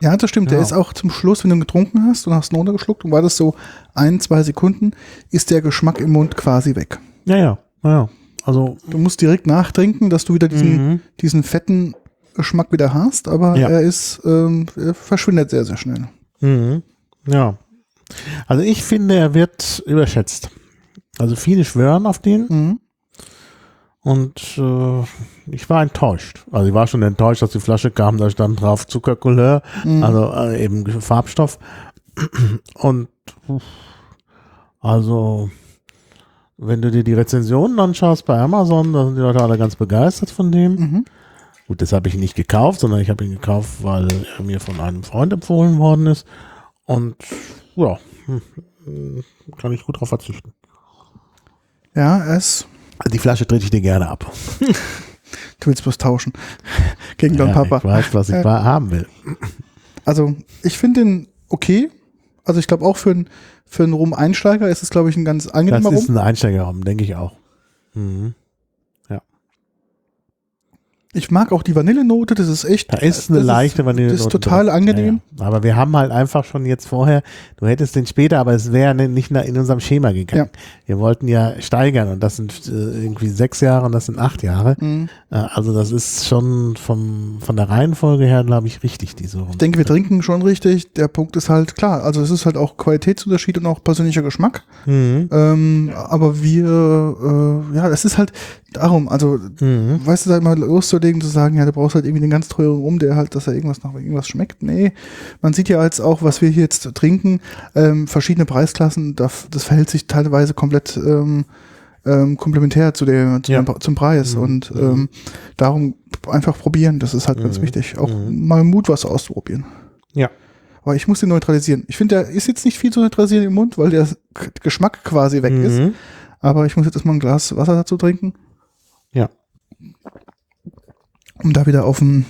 Ja, das stimmt. Der Ja. ist auch zum Schluss, wenn du ihn getrunken hast und hast ihn runtergeschluckt und war das so ein, zwei Sekunden, ist der Geschmack im Mund quasi weg. Ja, ja, ja. Also, Du musst direkt nachtrinken, dass du wieder diesen, mhm. diesen fetten Geschmack wieder hast, aber Ja. er ist, ähm, er verschwindet sehr, sehr schnell. Mhm. Ja. Also ich finde, er wird überschätzt. Also viele schwören auf den Mhm. Und äh, ich war enttäuscht. Also ich war schon enttäuscht, dass die Flasche kam, da stand drauf Zuckercouleur, Mhm. also äh, eben Farbstoff. Und also wenn du dir die Rezensionen anschaust bei Amazon, da sind die Leute alle ganz begeistert von dem. Mhm. Gut, das habe ich nicht gekauft, sondern ich habe ihn gekauft, weil er mir von einem Freund empfohlen worden ist. Und ja, hm, kann ich gut drauf verzichten. Ja, ist, Die Flasche trete ich dir gerne ab. du willst bloß tauschen. Gegen Ja, Papa. Ich weiß, was ich Äh. haben will. Also, ich finde den okay. Also, ich glaube auch für einen für Rum-Einsteiger ist es, glaube ich, ein ganz Das angenehmer ist Rum. ein Einsteigerraum, denke ich auch. Mhm. Ich mag auch die Vanillenote, das ist echt. Da ist eine leichte Vanille. Das ist total angenehm. Ja, ja. Aber wir haben halt einfach schon jetzt vorher, du hättest den später, aber es wäre ne- nicht in unserem Schema gegangen. Wir wollten ja steigern und das sind äh, irgendwie sechs Jahre und das sind acht Jahre. Mhm. Äh, also das ist schon vom, von der Reihenfolge her, glaube ich, richtig, diese Runde. Ich denke, wir trinken schon richtig. Der Punkt ist halt klar. Also, es ist halt auch Qualitätsunterschied und auch persönlicher Geschmack. Mhm. Ähm, aber wir, äh, ja, es ist halt darum, also, Mhm. weißt du, da mal loszulegen, zu sagen, ja, du brauchst halt irgendwie den ganz teuren Rum, der halt, dass er irgendwas nach irgendwas schmeckt. Nee, man sieht ja jetzt auch, was wir hier jetzt trinken, ähm, verschiedene Preisklassen, das, das verhält sich teilweise komplett ähm, ähm, komplementär zu der, zu Ja. dem, zum Preis Mhm. und ähm, darum einfach probieren, das ist halt ganz Mhm. wichtig. Auch Mhm. mal Mut, was auszuprobieren. Ja. Aber ich muss den neutralisieren. Ich finde, der ist jetzt nicht viel zu neutralisieren im Mund, weil der Geschmack quasi weg ist. Mhm. Aber ich muss jetzt erstmal ein Glas Wasser dazu trinken. Ja. Um da wieder auf den,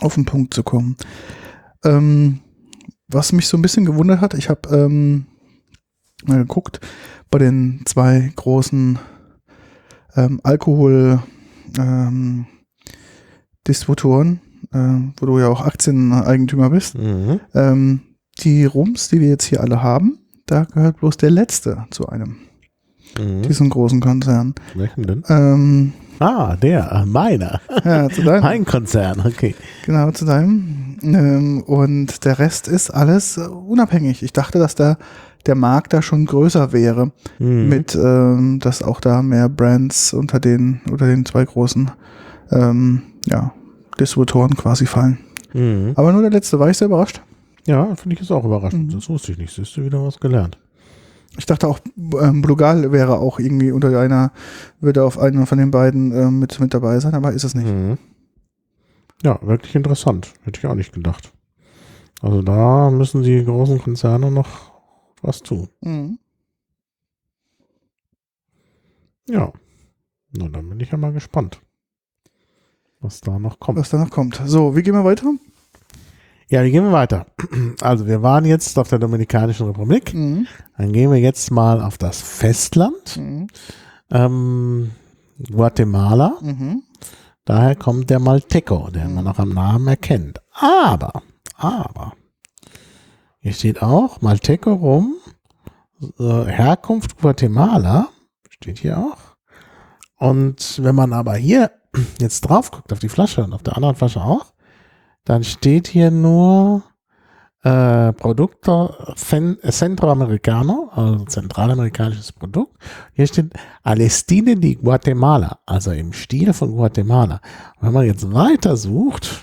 auf den Punkt zu kommen. Ähm, was mich so ein bisschen gewundert hat, ich habe ähm, mal geguckt, bei den zwei großen ähm, Alkohol ähm, Distributoren, äh, wo du ja auch Aktieneigentümer bist, Mhm. ähm, die Rums, die wir jetzt hier alle haben, da gehört bloß der letzte zu einem, Mhm. diesen großen Konzern. Welchen denn? Ähm, Ah, der, äh, meiner. ja, zu deinem, Mein Konzern, okay. genau, zu deinem. Ähm, und der Rest ist alles äh, unabhängig. Ich dachte, dass da der Markt da schon größer wäre, Mhm. mit, ähm, dass auch da mehr Brands unter den, unter den zwei großen, ähm, ja, Distributoren quasi fallen. Mhm. Aber nur der letzte war ich sehr überrascht. Ja, finde ich ist auch überraschend. Mhm. Das wusste ich nicht. Siehst du wieder was gelernt. Ich dachte auch, ähm, Blugal wäre auch irgendwie unter einer, würde auf einer von den beiden ähm, mit, mit dabei sein, aber ist es nicht. Mhm. Ja, wirklich interessant. Hätte ich auch nicht gedacht. Also da müssen die großen Konzerne noch was tun. Mhm. Ja. Na, dann bin ich ja mal gespannt, was da noch kommt. Was da noch kommt. So, wie gehen wir weiter? Ja, wie gehen wir weiter? Also wir waren jetzt auf der Dominikanischen Republik. Mhm. Dann gehen wir jetzt mal auf das Festland. Mhm. Ähm, Guatemala. Mhm. Daher kommt der Malteco, den man auch am Namen erkennt. Aber, aber, hier steht auch Malteco rum, äh, Herkunft Guatemala, steht hier auch. Und wenn man aber hier jetzt drauf guckt, auf die Flasche und auf der anderen Flasche auch, dann steht hier nur äh, Producto Cen- Centroamericano, also zentralamerikanisches Produkt. Hier steht Al estilo di Guatemala, also im Stil von Guatemala. Und wenn man jetzt weiter sucht,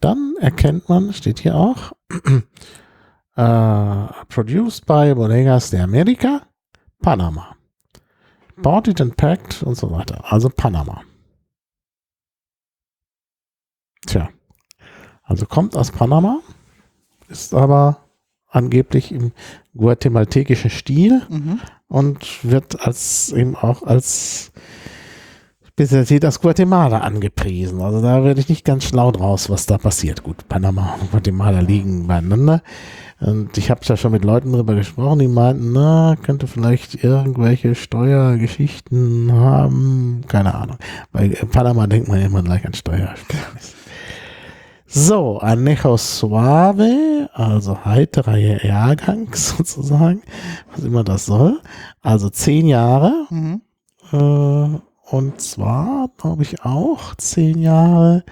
dann erkennt man, steht hier auch, äh, produced by Bodegas de America, Panama. Ported and packed und so weiter. Also Panama. Tja. Also kommt aus Panama, ist aber angeblich im guatemaltekischen Stil Mhm. und wird als eben auch als Spezialität aus Guatemala angepriesen. Also da werde ich nicht ganz schlau draus, was da passiert. Gut, Panama und Guatemala liegen beieinander. Und ich habe ja schon mit Leuten drüber gesprochen, die meinten, na, könnte vielleicht irgendwelche Steuergeschichten haben. Keine Ahnung. Bei Panama denkt man immer gleich an Steuer. So, Anejo Suave, also heiterer Jahrgang sozusagen, was immer das soll. Also zehn Jahre. Mhm. Äh, und zwar, glaube ich, auch zehn Jahre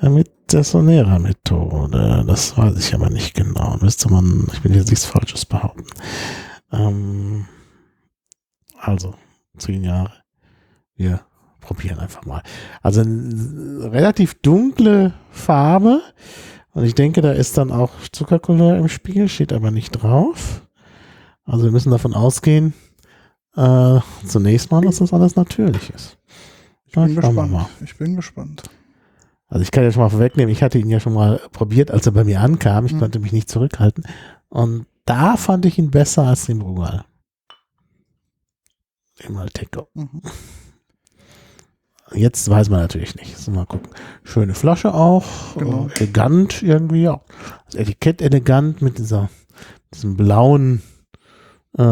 mit der Sonera-Methode. Das weiß ich aber nicht genau. Müsste man, ich will jetzt nichts Falsches behaupten. Ähm, also, zehn Jahre. Wir probieren einfach mal. Also eine relativ dunkle Farbe. Und ich denke, da ist dann auch Zuckercouleur im Spiel, steht aber nicht drauf. Also wir müssen davon ausgehen, äh, zunächst mal, dass das alles natürlich ist. Ich bin wir gespannt. mal. Ich bin gespannt. Also ich kann ja schon mal vorwegnehmen, ich hatte ihn ja schon mal probiert, als er bei mir ankam. Ich Mhm. konnte mich nicht zurückhalten. Und da fand ich ihn besser als den Brugal. Den Malteco. Mhm. Jetzt weiß man natürlich nicht. So, mal gucken. Schöne Flasche auch. Genau. Äh, elegant irgendwie. Auch. Das Etikett elegant mit dieser, diesem blauen, äh,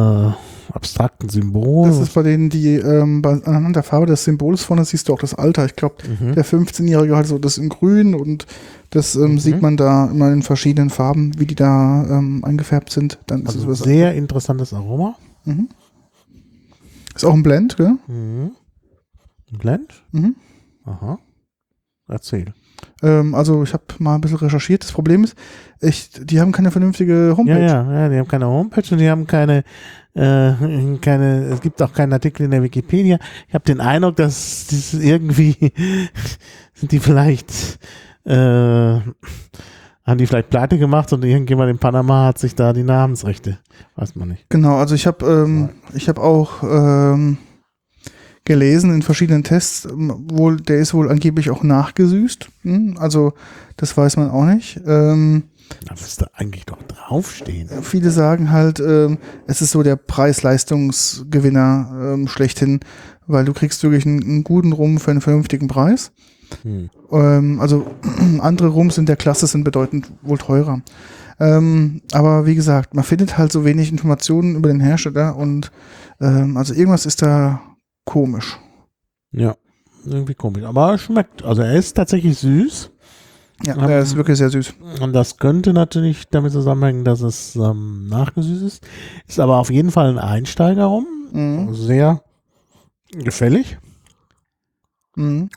abstrakten Symbol. Das ist bei denen, die ähm, bei, anhand der Farbe des Symbols vorne siehst du auch das Alter. Ich glaube, mhm. der 15-Jährige hat so das in grün und das ähm, Mhm. sieht man da immer in verschiedenen Farben, wie die da ähm, eingefärbt sind. Dann ist also es was- sehr interessantes Aroma. Mhm. Ist auch ein Blend, gell? Mhm. Ein Blend? Mhm. Aha. Erzähl. Ähm, also ich habe mal ein bisschen recherchiert. Das Problem ist, ich, die haben keine vernünftige Homepage. Ja, ja, ja, die haben keine Homepage und die haben keine, äh, keine, es gibt auch keinen Artikel in der Wikipedia. Ich habe den Eindruck, dass das irgendwie sind die vielleicht, äh, haben die vielleicht pleite gemacht und irgendjemand in Panama hat sich da die Namensrechte, weiß man nicht. Genau, also ich habe ähm, ich habe auch ähm, gelesen in verschiedenen Tests, ähm, wohl, der ist wohl angeblich auch nachgesüßt. Hm? Also das weiß man auch nicht. Ähm, Da müsste eigentlich doch draufstehen. viele sagen halt, ähm, es ist so der Preis-Leistungsgewinner ähm, schlechthin, weil du kriegst wirklich einen, einen guten Rum für einen vernünftigen Preis. Hm. Ähm, also andere Rums in der Klasse sind bedeutend wohl teurer. Ähm, aber wie gesagt, man findet halt so wenig Informationen über den Hersteller und ähm, also irgendwas ist da komisch. Ja, irgendwie komisch. Aber er schmeckt. Also er ist tatsächlich süß. Ja, Ähm, der ist wirklich sehr süß. Und das könnte natürlich damit zusammenhängen, dass es ähm, nachgesüßt ist. Ist aber auf jeden Fall ein Einsteiger rum. Mhm. Sehr gefällig. Mhm.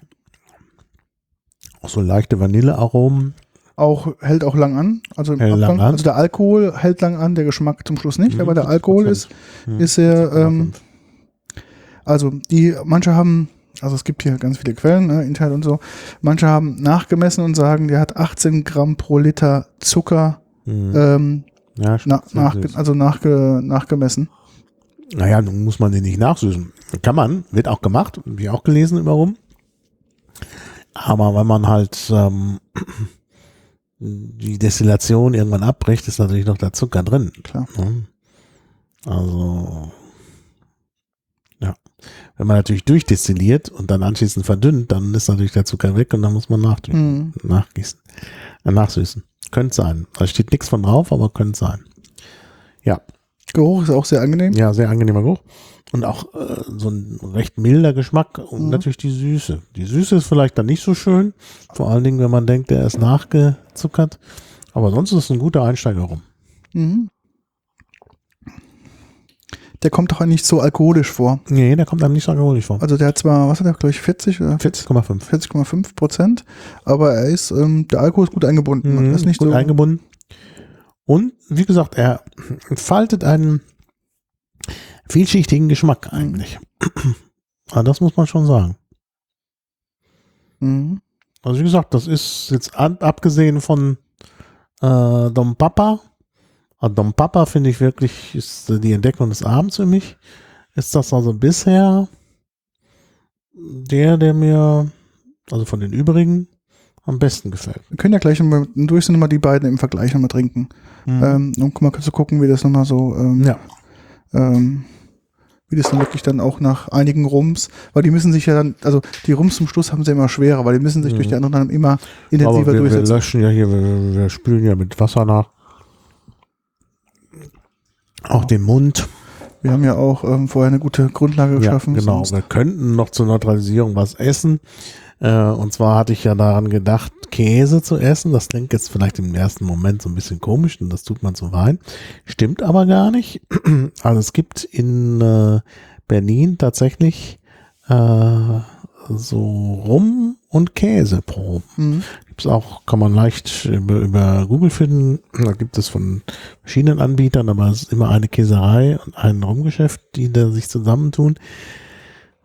Auch so leichte Vanillearomen. Auch hält auch lang an. Also im Hält lang Abgang, an. also der Alkohol hält lang an, der Geschmack zum Schluss nicht, Mhm, aber der 70%. Alkohol ist, ist sehr, 70,5. ähm, also die, manche haben, also es gibt hier ganz viele Quellen, ne, Internet und so, manche haben nachgemessen und sagen, der hat 18 Gramm pro Liter Zucker Hm. ähm, ja, na, nach, also nachge, nachgemessen. Naja, nun muss man den nicht nachsüßen. Kann man, wird auch gemacht, habe ich auch gelesen über rum. Aber wenn man halt ähm, die Destillation irgendwann abbricht, ist natürlich noch der Zucker drin. Klar. Ne? Also. Wenn man natürlich durchdestilliert und dann anschließend verdünnt, dann ist natürlich der Zucker weg und dann muss man nach, Mhm. nachgießen, äh, nachsüßen. Könnte sein. Da steht nichts von drauf, aber könnte sein. Geruch ist auch sehr angenehm. Ja, sehr angenehmer Geruch. Und auch äh, so ein recht milder Geschmack und Mhm. natürlich die Süße. Die Süße ist vielleicht dann nicht so schön, vor allen Dingen, wenn man denkt, der ist nachgezuckert. Aber sonst ist es ein guter Einsteiger rum. Mhm. Der kommt doch nicht so alkoholisch vor. Nee, der kommt einem nicht so alkoholisch vor. Also der hat zwar, was hat er, glaube ich, 40 oder 40,5. 40,5 Prozent, aber er ist, ähm, der Alkohol ist gut eingebunden. Mhm, ist nicht gut so, eingebunden. Und wie gesagt, er entfaltet einen vielschichtigen Geschmack eigentlich. Aber das muss man schon sagen. Mhm. Also wie gesagt, das ist jetzt abgesehen von äh, Dom Papa. Also Dom Papa finde ich wirklich, ist die Entdeckung des Abends für mich. Ist das also bisher der, der mir, also von den übrigen, am besten gefällt. Wir können ja gleich nochmal durch nochmal die beiden im Vergleich nochmal trinken. Ähm, um mal zu gucken, wie das nochmal so, ähm, ja. ähm, wie das dann wirklich dann auch nach einigen Rums, weil die müssen sich ja dann, also die Rums zum Schluss haben sie immer schwerer, weil die müssen sich Mhm. durch die anderen dann immer Aber intensiver wir, wir durchsetzen. löschen ja hier, wir, wir spülen ja mit Wasser nach. Auch den Mund. Wir haben ja auch ähm, vorher eine gute Grundlage geschaffen. Ja, genau. sonst- Wir könnten noch zur Neutralisierung was essen. Äh, und zwar hatte ich ja daran gedacht, Käse zu essen. Das klingt jetzt vielleicht im ersten Moment so ein bisschen komisch und das tut man zu Wein. Stimmt aber gar nicht. Also es gibt in äh, Berlin tatsächlich äh, so Rum- und Käseproben. Mhm. Gibt's auch, kann man leicht über, über Google finden. Da gibt es von verschiedenen Anbietern, aber es ist immer eine Käserei und ein Rumgeschäft, die da sich zusammentun.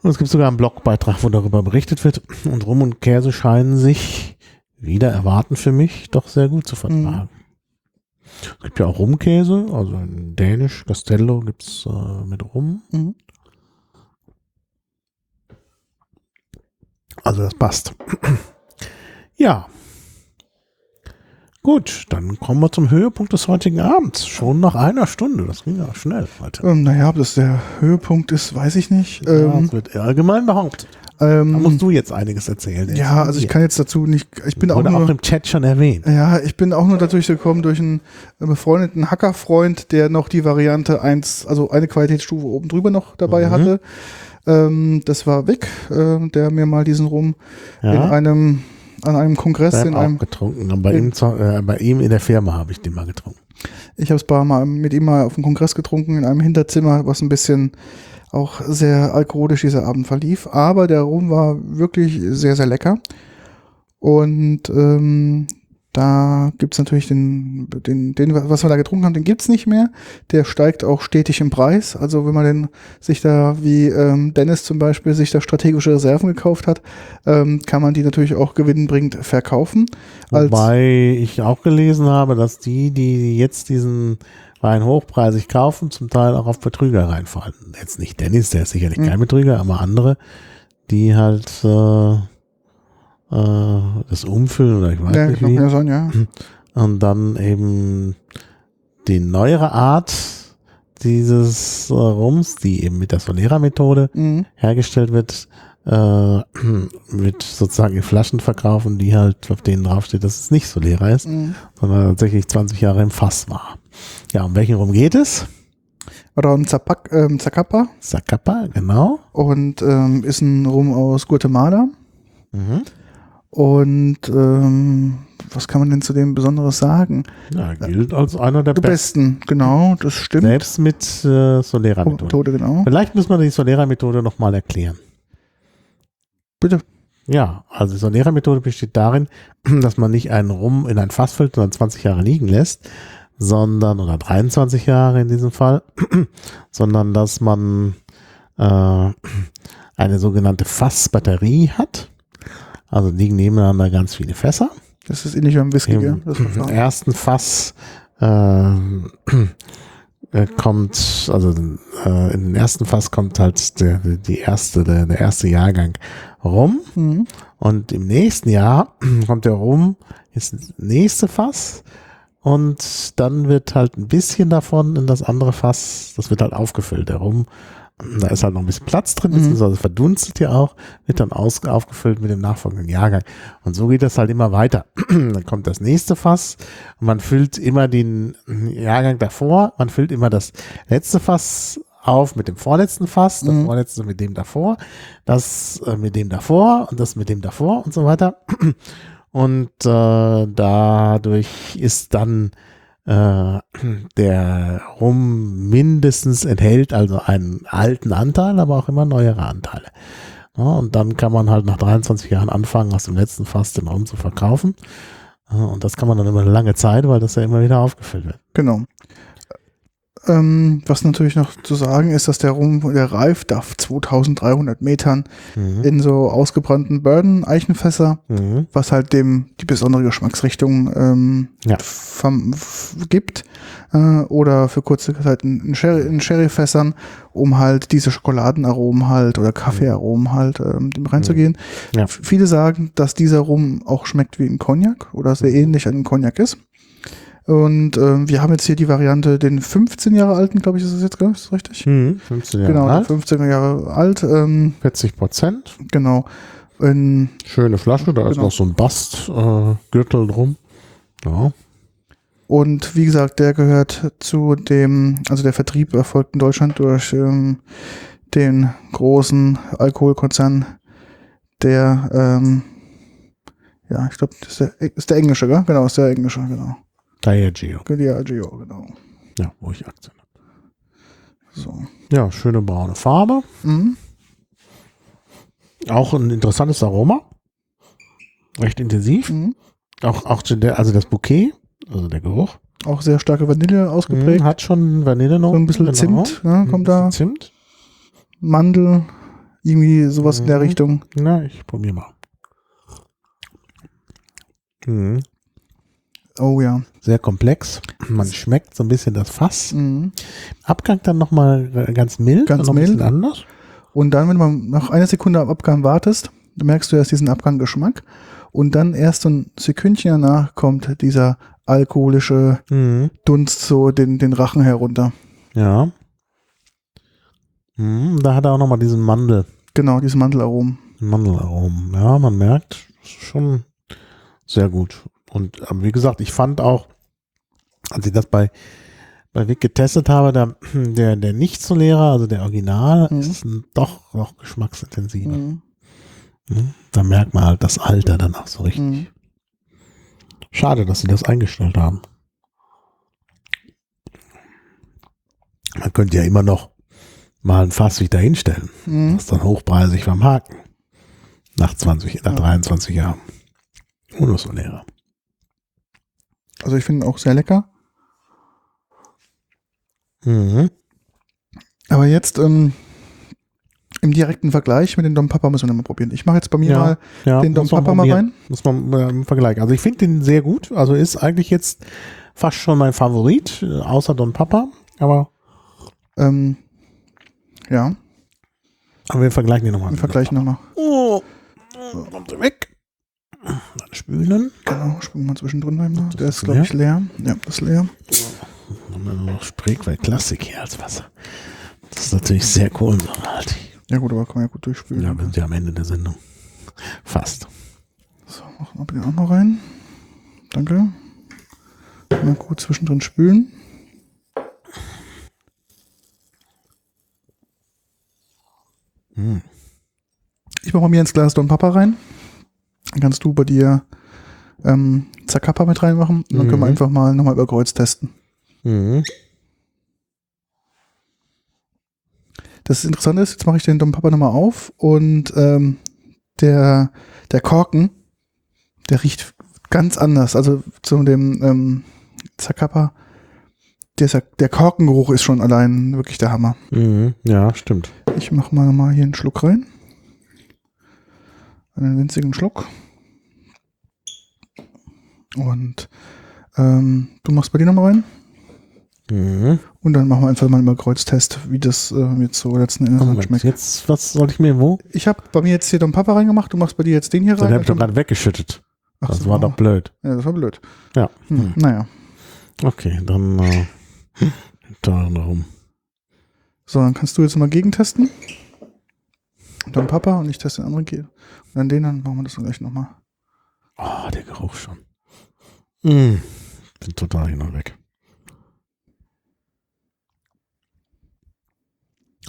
Und es gibt sogar einen Blogbeitrag, wo darüber berichtet wird. Und Rum und Käse scheinen sich, wieder erwarten für mich, doch sehr gut zu vertragen. Es gibt ja auch Rumkäse, also in Dänisch, Castello gibt's äh, mit Rum. Mhm. Also das passt. Ja. Gut, dann kommen wir zum Höhepunkt des heutigen Abends. Schon nach einer Stunde. Das ging ja schnell heute. Ähm, naja, ob das der Höhepunkt ist, weiß ich nicht. Ja, Ähm, das wird allgemein behauptet. Da ähm, musst du jetzt einiges erzählen. ja, also ich kann jetzt dazu nicht, ich bin auch nur, auch im Chat schon erwähnt. ja, ich bin auch nur dadurch gekommen durch einen äh, befreundeten Hackerfreund, der noch die Variante 1, also eine Qualitätsstufe oben drüber noch dabei Mhm. hatte. Ähm, das war Vic, äh, der mir mal diesen Rum in Ja, einem, an einem Kongress, ich in einem, auch getrunken. Und bei, ihm, äh, bei ihm in der Firma habe ich den mal getrunken. ich habe es mal mit ihm mal auf dem Kongress getrunken, in einem Hinterzimmer, was ein bisschen auch sehr alkoholisch dieser Abend verlief. Aber der Rum war wirklich sehr, sehr lecker. Und ähm, da gibt's natürlich den, den, den, was wir da getrunken haben, den gibt's nicht mehr. Der steigt auch stetig im Preis. Also wenn man den sich da, wie ähm, Dennis zum Beispiel, sich da strategische Reserven gekauft hat, ähm, kann man die natürlich auch gewinnbringend verkaufen. Wobei ich auch gelesen habe, dass die, die jetzt diesen Wein hochpreisig kaufen, zum Teil auch auf Betrüger reinfallen. Jetzt nicht Dennis, der ist sicherlich Mhm. kein Betrüger, aber andere, die halt äh, das umfüllen oder ich weiß ja, nicht kann wie. ja sein, ja. Und dann eben die neuere Art dieses äh, Rums, die eben mit der Solera-Methode Mhm. hergestellt wird, äh, mit sozusagen in Flaschen verkaufen, die halt auf denen draufsteht, dass es nicht Solera ist, Mhm. sondern tatsächlich 20 Jahre im Fass war. Ja, um welchen Rum geht es? Oder ein Zapak, ähm, Zacapa Zacapa, genau. und ähm, ist ein Rum aus Guatemala. Mhm. Und ähm, was kann man denn zu dem Besonderes sagen? Ja, gilt als einer der Der besten. besten, genau, das stimmt. Selbst mit äh, Solera-Methode. Tode, genau. Vielleicht müssen wir die Solera-Methode nochmal erklären. Bitte. Ja, also die Solera-Methode besteht darin, dass man nicht einen Rum in ein Fass füllt und dann 20 Jahre liegen lässt, sondern, oder 23 Jahre in diesem Fall, sondern dass man äh, eine sogenannte Fassbatterie hat. Also liegen nebeneinander ganz viele Fässer. Das ist ähnlich wie beim Whisky, Im, Im ersten Fass äh, äh, kommt, also äh, in den ersten Fass kommt halt der, die erste, der, der erste Jahrgang Rum Mhm. und im nächsten Jahr kommt der Rum, ist das nächste Fass und dann wird halt ein bisschen davon in das andere Fass, das wird halt aufgefüllt. Der Rum, da ist halt noch ein bisschen Platz drin, Mhm. beziehungsweise verdunstet ja auch, wird dann aus, aufgefüllt mit dem nachfolgenden Jahrgang. Und so geht das halt immer weiter. dann kommt das nächste Fass und man füllt immer den Jahrgang davor, man füllt immer das letzte Fass auf mit dem vorletzten Fass, das Mhm. vorletzte mit dem davor, das äh, mit dem davor und das mit dem davor und so weiter. Und äh, dadurch ist dann äh, der Rum mindestens enthält also einen alten Anteil, aber auch immer neuere Anteile. Ja, und dann kann man halt nach 23 Jahren anfangen, aus dem letzten Fass den Rum zu verkaufen. Und das kann man dann immer eine lange Zeit, weil das ja immer wieder aufgefüllt wird. Genau. Ähm, was natürlich noch zu sagen ist, dass der Rum, der reift auf 2300 Metern Mhm. in so ausgebrannten Bourbon-Eichenfässer, Mhm. was halt dem die besondere Geschmacksrichtung ähm, Ja. gibt. Äh, oder für kurze Zeit in, Sherry, in Sherryfässern, um halt diese Schokoladenaromen halt oder Kaffeearomen halt ähm, dem reinzugehen. Ja. F- Viele sagen, dass dieser Rum auch schmeckt wie ein Cognac oder sehr ähnlich an Cognac ist. Und ähm, wir haben jetzt hier die Variante, den 15 Jahre alten, glaube ich, ist das jetzt, ist das richtig? Mhm. 15 Jahre genau, alt, der 15 Jahre alt, ähm, 40 Prozent. genau. In, Schöne Flasche, da ist Genau. noch so ein Bastgürtel äh, drum. Ja. und wie gesagt, der gehört zu dem, also der Vertrieb erfolgt in Deutschland durch ähm, den großen Alkoholkonzern, der, ähm, ja, ich glaube, ist der, ist der englische, gell? Genau, ist der englische, genau. Diageo. Diageo, genau. Ja, wo ich Aktien habe. So. Ja, schöne braune Farbe. Mhm. Auch ein interessantes Aroma. Recht intensiv. Mhm. Auch, auch zu der, also das Bouquet, also der Geruch, Auch sehr starke Vanille ausgeprägt. mhm, hat schon Vanille noch. So ein bisschen Zimt, ne, kommt da. Zimt. Mandel, irgendwie sowas in der Mhm. Richtung. Na, ich probiere mal. Mhm. Oh ja. Sehr komplex. Man schmeckt so ein bisschen das Fass. Mhm. Abgang dann nochmal ganz mild. Ganz noch ein bisschen mild. anders. Und dann, wenn man nach einer Sekunde am Abgang wartest, merkst du erst diesen Abganggeschmack. Und dann erst so ein Sekündchen danach kommt dieser alkoholische Mhm. Dunst so den, den Rachen herunter. Ja. Mhm, da hat er auch nochmal diesen Mandel, Genau, diese Mandelaromen. Mandelaromen. Ja, man merkt, ist schon sehr gut. Und ähm, wie gesagt, ich fand auch, als ich das bei, bei Vic getestet habe, der, der, der Nicht-Solera, also der Original, Mhm. ist doch noch geschmacksintensiver. Mhm. Mhm. Da merkt man halt das Alter dann auch so richtig. Mhm. Schade, dass sie das eingestellt haben. Man könnte ja immer noch mal ein Fass wieder hinstellen. Mhm. Das ist dann hochpreisig vom Haken. Nach 20, nach Ja. 23 Jahren. Ohne so Lehrer. Also ich finde ihn auch sehr lecker. Mhm. Aber jetzt ähm, im direkten Vergleich mit dem Dom Papa müssen wir mal probieren. Ich mache jetzt bei mir Ja, mal Ja, den Dom Papa mal rein. Muss man äh, im Vergleich. Also ich finde den sehr gut. Also ist eigentlich jetzt fast schon mein Favorit, äh, außer Don Papa. Aber, Ähm, ja, aber wir vergleichen den nochmal. wir vergleichen nochmal. Oh, kommt er weg. Dann spülen. Genau, springen wir zwischendrin noch. Der ist, glaube ich, leer. Ja, das ist leer. Dann haben wir noch Spreequell Klassik hier als Wasser. Das ist natürlich sehr kohlensäurehaltig. Ja gut, aber kann man ja gut durchspülen. Ja, wir sind ja am Ende der Sendung. Fast. So, machen wir den auch noch rein. Danke. Mal gut zwischendrin spülen. Hm. Ich mache mir ins Glas Don Papa rein. Dann kannst du bei dir ähm, Zacapa mit reinmachen. Und dann können wir Mhm. einfach mal nochmal über Kreuz testen. Mhm. Das Interessante ist, jetzt mache ich den Don Papa nochmal auf und ähm, der, der Korken, der riecht ganz anders. Also zu dem ähm, Zacapa, der, der Korkengeruch ist schon allein wirklich der Hammer. Mhm. Ja, stimmt. Ich mache mal nochmal hier einen Schluck rein. Einen winzigen Schluck. Und ähm, du machst bei dir nochmal rein. Mhm. Und dann machen wir einfach mal einen Kreuztest, wie das äh, jetzt so letzten Endes Moment, schmeckt. jetzt, was soll ich mir wo? Ich habe bei mir jetzt hier Don Papa reingemacht, du machst bei dir jetzt den hier Den rein. hab ich doch gerade weggeschüttet. Ach Das so. war doch blöd. Ja, das war blöd. Ja. Hm, Naja. Okay, dann äh, da darum. So, dann kannst du jetzt mal gegentesten. Dann Papa und ich teste den anderen Und dann den, dann machen wir das dann gleich nochmal. Oh, der Geruch schon. Mm, bin total hin und weg.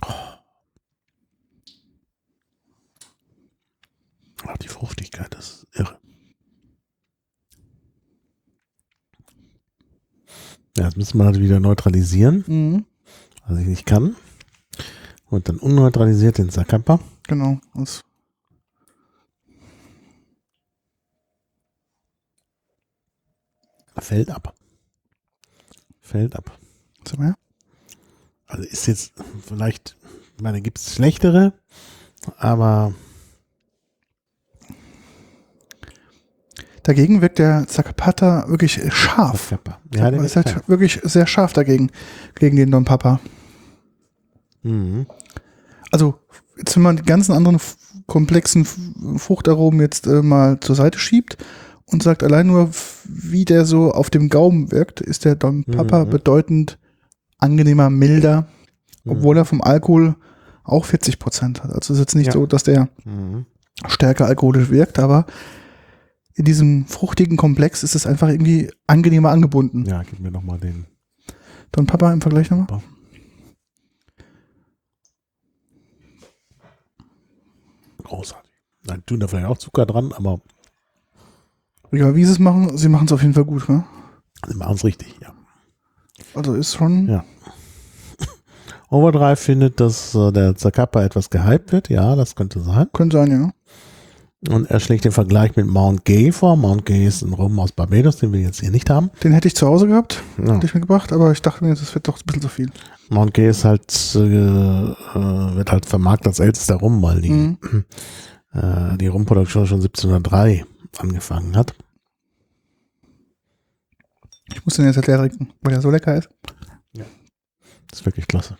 Oh. Die Fruchtigkeit ist irre. Ja, jetzt müssen wir halt wieder neutralisieren, Mhm. was ich nicht kann. Und dann unneutralisiert den Zacapa. Genau. Das, Fällt ab. Fällt ab. sag mal her. Also ist jetzt vielleicht, ich meine, gibt es schlechtere, aber Dagegen wirkt der Zacapata wirklich scharf. Zacapa. Ja, der ist halt wirklich sehr scharf dagegen, gegen den Don Papa. mhm. Also, jetzt, wenn man die ganzen anderen komplexen Fruchtaromen jetzt äh, mal zur Seite schiebt und sagt allein nur, wie der so auf dem Gaumen wirkt, ist der Don Papa Mhm. bedeutend angenehmer, milder, Mhm. obwohl er vom Alkohol auch 40 Prozent hat. Also es ist jetzt nicht Ja. so, dass der Mhm. stärker alkoholisch wirkt, aber in diesem fruchtigen Komplex ist es einfach irgendwie angenehmer angebunden. Ja, gib mir nochmal den. Don Papa im Vergleich nochmal. Großartig. Dann tun da vielleicht auch Zucker dran, aber Egal wie sie es machen, sie machen es auf jeden Fall gut. Ne? sie machen es richtig, ja. Also ist schon, Ja. Overdrive findet, dass äh, der Zacapa etwas gehypt wird. Ja, das könnte sein. könnte sein, ja. Und er schlägt den Vergleich mit Mount Gay vor. Mount Gay ist ein Rum aus Barbados, den wir jetzt hier nicht haben. Den hätte ich zu Hause gehabt, Ja. hätte ich mitgebracht, aber ich dachte mir, das wird doch ein bisschen zu viel. Mount Gay ist halt, äh, äh, wird halt vermarktet als ältester Rum, weil die, Mhm. äh, die Rumproduktion schon 1703 angefangen hat. Ich muss den jetzt halt leer trinken, weil er so lecker ist. Das ist wirklich klasse.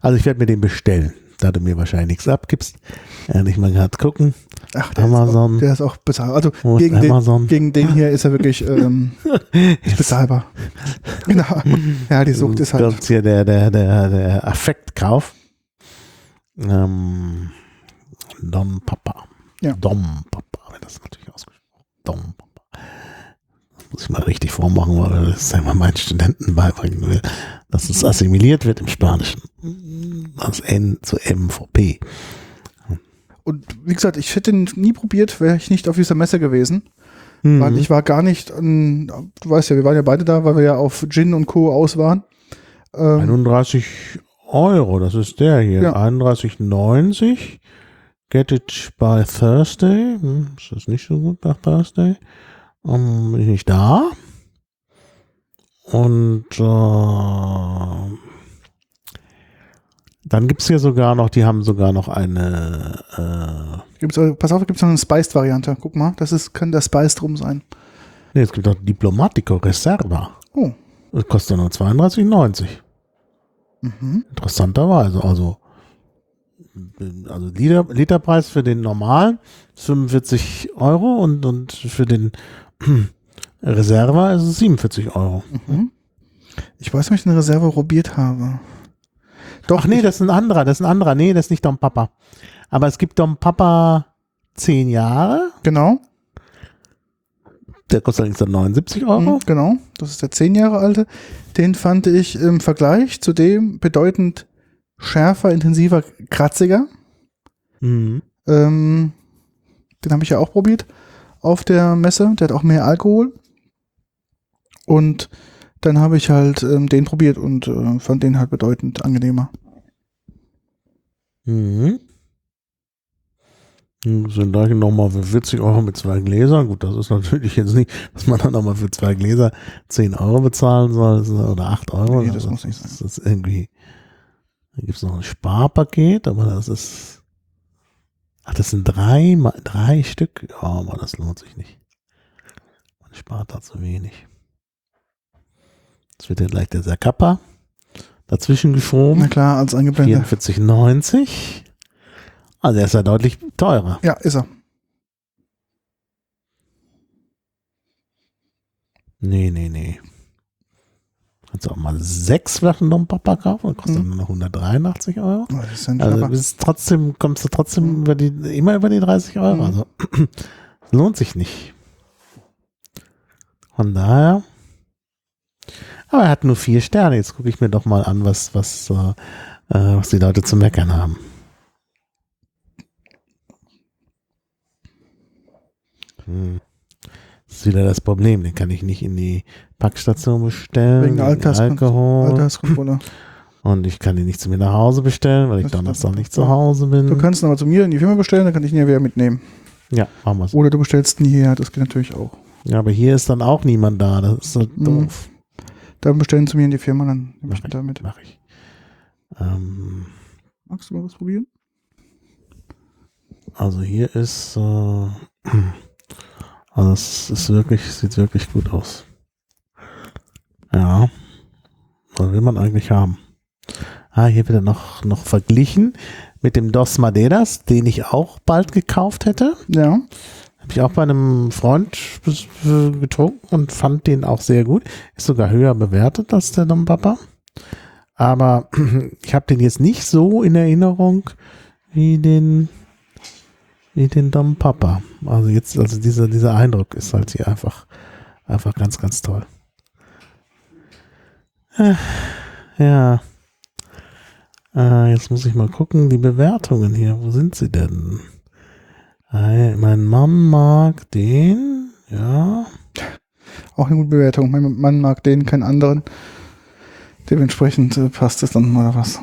Also ich werde mir den bestellen, da du mir wahrscheinlich nichts abgibst. Äh, nicht mal gerade gucken. Ach, der Amazon. Ist auch, der ist auch bezahlbar. Also ist gegen den, gegen den hier ist er wirklich ähm, ist bezahlbar. genau. Ja, die Sucht ist halt. Kommt hier der, der, der, der Affektkauf. Ähm, Dom Papa. Ja. Dom Papa, wird das natürlich ausgesprochen. Dom Papa. Das muss ich mal richtig vormachen, weil das ja mal meinen Studenten beibringen will, dass es assimiliert wird im Spanischen. Das N zu M vor P. Und wie gesagt, ich hätte ihn nie probiert, wäre ich nicht auf dieser Messe gewesen. Mhm. Weil ich war gar nicht, an, du weißt ja, wir waren ja beide da, weil wir ja auf Gin und Co. aus waren. Ähm, 31 Euro, das ist der hier. Ja. 31,90. Get it by Thursday. Hm, ist das nicht so gut bei Thursday? Ähm, bin ich nicht da. Und äh, dann gibt es hier sogar noch, die haben sogar noch eine, gibt's, äh, pass auf, gibt es noch eine Spiced-Variante. Guck mal, das ist, kann der Spiced rum sein. äh, nee, es gibt auch Diplomatico Reserva. Oh. Das kostet nur 32,90. Mhm. Interessanterweise, also, also Liter, Literpreis für den normalen ist 45 Euro und, und für den Reserva ist es 47 Euro. Mhm. Ich weiß nicht, ob ich eine Reserve probiert habe. Doch, Ach nee, das ist ein anderer, das ist ein anderer. Nee, das ist nicht Dom Papa. Aber es gibt Dom Papa 10 Jahre, genau. der kostet allerdings dann 79 Euro. Mhm, genau. Das ist der zehn Jahre alte. Den fand ich im Vergleich zu dem bedeutend schärfer, intensiver, kratziger. Mhm. Ähm, den habe ich ja auch probiert auf der Messe. Der hat auch mehr Alkohol. Und dann habe ich halt ähm, den probiert und äh, fand den halt bedeutend angenehmer. Mhm. Das sind gleich nochmal für 40 Euro mit zwei Gläsern. Gut, das ist natürlich jetzt nicht, dass man dann nochmal für zwei Gläser 10 Euro bezahlen soll oder 8 Euro. Nee, das Also muss nicht sein. Das ist irgendwie, da gibt es noch ein Sparpaket, aber das ist, ach, das sind drei, drei Stück. Ja, aber das lohnt sich nicht. Man spart da zu wenig. Jetzt wird ja gleich der Zacapa dazwischen Na geschoben. klar, als eingeblendet. 44,90. Also er ist ja deutlich teurer. Ja, ist er. Nee, nee, nee. Kannst du auch mal sechs Flaschen Dom Papa kaufen und kostet Mhm. nur noch 183 Euro. Oh, Das ist Also bist trotzdem, kommst du trotzdem über die, immer über die 30 Euro. Mhm. Also lohnt sich nicht. Von daher. Aber er hat nur vier Sterne. Jetzt gucke ich mir doch mal an, was, was, äh, äh, was die Leute zu meckern haben. Hm. Das ist wieder das Problem. Den kann ich nicht in die Packstation bestellen. Wegen Alters- Alkohol. Alterskontrolle. Und ich kann ihn nicht zu mir nach Hause bestellen, weil ich Donnerstag nicht zu Hause bin. Du kannst ihn aber zu mir in die Firma bestellen, dann kann ich ihn ja wieder mitnehmen. ja, machen wir so. Oder du bestellst ihn hierher, das geht natürlich auch. Ja, aber hier ist dann auch niemand da. Das ist so Mhm. doof. Dann bestellen zu mir in die Firma, dann nehme Mach ich ihn ich. da mit. Mach ich. Ähm, Magst du mal was probieren? also hier ist, äh, also es ist wirklich, sieht wirklich gut aus. Ja. Was will man eigentlich haben? Ah, hier wird er noch, noch verglichen mit dem Dos Madeiras, den ich auch bald gekauft hätte. Ja. Habe ich auch bei einem Freund getrunken und fand den auch sehr gut. Ist sogar höher bewertet als der Dom Papa. Aber ich habe den jetzt nicht so in Erinnerung wie den wie den Dom Papa. Also jetzt, also dieser, dieser Eindruck ist halt hier einfach, einfach ganz, ganz toll. Äh, Ja. Äh, jetzt muss ich mal gucken, die Bewertungen hier, wo sind sie denn? Äh, Mein Mann mag den, ja. Auch eine gute Bewertung. Mein Mann mag den, keinen anderen. Dementsprechend äh, passt es dann oder was.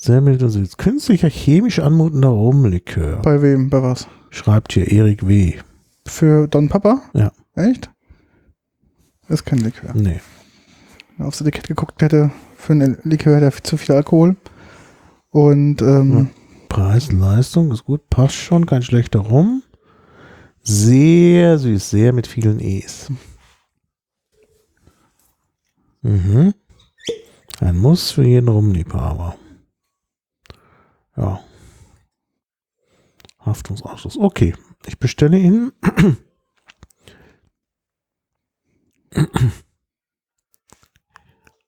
Sehr mild und süß. Künstlicher, chemisch anmutender Rumlikör. Bei wem? Bei was? Schreibt hier Erik W. Für Don Papa? Ja. Echt? Das ist kein Likör. Nee. Wenn aufs Etikett geguckt hätte, für einen Likör hätte er zu viel Alkohol. Und ähm, Preis, Leistung ist gut, passt schon, kein schlechter Rum. Sehr süß, sehr mit vielen E's. Mhm. Ein Muss für jeden Rumliebhaber. Ja. Haftungsausschuss. Okay, ich bestelle ihn.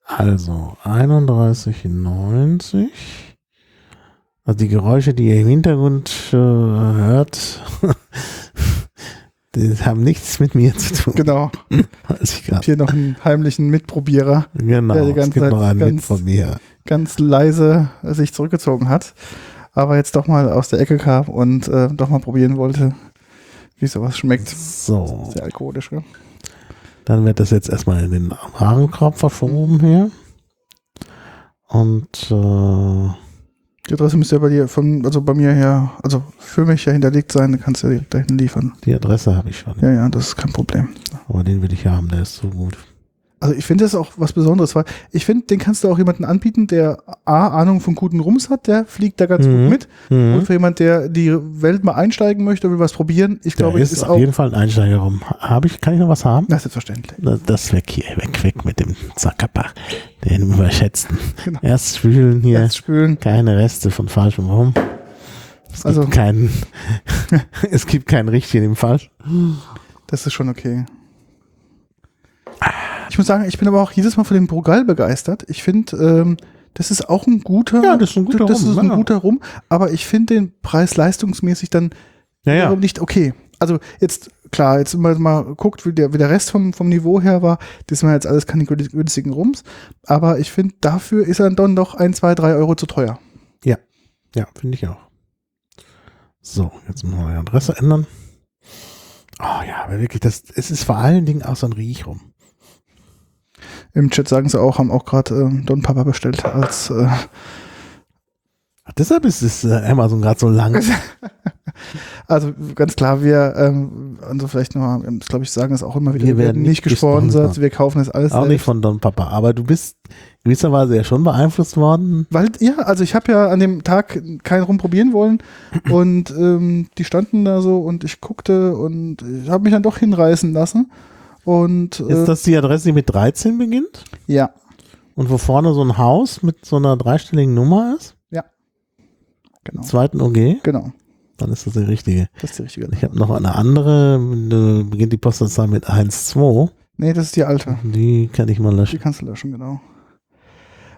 Also 31,90. Also die Geräusche, die ihr im Hintergrund äh, hört, die haben nichts mit mir zu tun. genau. Weiß ich grad. Hier noch einen heimlichen Mitprobierer, Genau, der die es ganze gibt Zeit noch einen ganz- von mir. Ganz leise sich zurückgezogen hat. Aber jetzt doch mal aus der Ecke kam und äh, doch mal probieren wollte, wie sowas schmeckt. So, Sehr alkoholisch, gell? dann wird das jetzt erstmal in den Warenkorb verschoben hier. Und äh, Die Adresse müsste ja bei dir, von, also bei mir her, also für mich ja hinterlegt sein, dann kannst du direkt dahin liefern. die Adresse habe ich schon. Ja, ja, das ist kein Problem. Aber den will ich haben, der ist so gut. Also ich finde das auch was Besonderes, weil ich finde, den kannst du auch jemanden anbieten, der A, Ahnung von guten Rums hat, der fliegt da ganz Mhm. gut mit. Mhm. Und für jemand, der die Welt mal einsteigen möchte, will was probieren, ich glaube, ist, ist auf jeden Fall ein Einsteiger rum. Habe ich, kann ich noch was haben? Na, selbstverständlich. Das- Das weg hier, weg, weg mit dem Zackerpach, den überschätzten. Genau. Erst spülen hier, Jetzt spülen. keine Reste von falschem Rum. Es Also- gibt keinen, es gibt keinen richtigen im Fall. Das ist schon okay. Ich muss sagen, ich bin aber auch jedes Mal von dem Brugal begeistert. Ich finde, ähm, das ist auch ein guter, Ja, das ist ein guter das Rum, ist ein ja. guter Rum, aber ich finde den Preis leistungsmäßig dann Ja, ja. nicht okay. Also jetzt, klar, jetzt man mal guckt, wie der, wie der Rest vom, vom Niveau her war, das waren jetzt alles keine günstig- günstigen Rums, aber ich finde, dafür ist er dann doch ein, zwei, drei Euro zu teuer. Ja, finde ich auch. So, jetzt müssen wir die Adresse ändern. Oh ja, aber wirklich, das, es ist vor allen Dingen auch so ein Riechrum. Im Chat sagen sie auch, haben auch gerade ähm, Don Papa bestellt als äh, Ach, deshalb ist es äh, Amazon gerade so lang. Also ganz klar, wir, ähm, also vielleicht nochmal, glaube ich, sagen es auch immer wieder, Wir werden nicht gesponsert, wir kaufen das alles Auch nicht selbst. von Don Papa. Aber du bist gewisserweise ja schon beeinflusst worden. Weil, ja, also ich habe ja an dem Tag keinen rumprobieren wollen und ähm, die standen da so und ich guckte und ich habe mich dann doch hinreißen lassen Und äh, Ist das die Adresse, die mit 13 beginnt? ja, Und wo vorne so ein Haus mit so einer dreistelligen Nummer ist? genau. Zweiten OG? Genau, Dann ist das die richtige. das ist die richtige. Ich habe noch eine andere, da beginnt die Postleitzahl mit 1,2. Nee, das ist die alte. Die kann ich mal Die löschen. kannst du löschen, genau.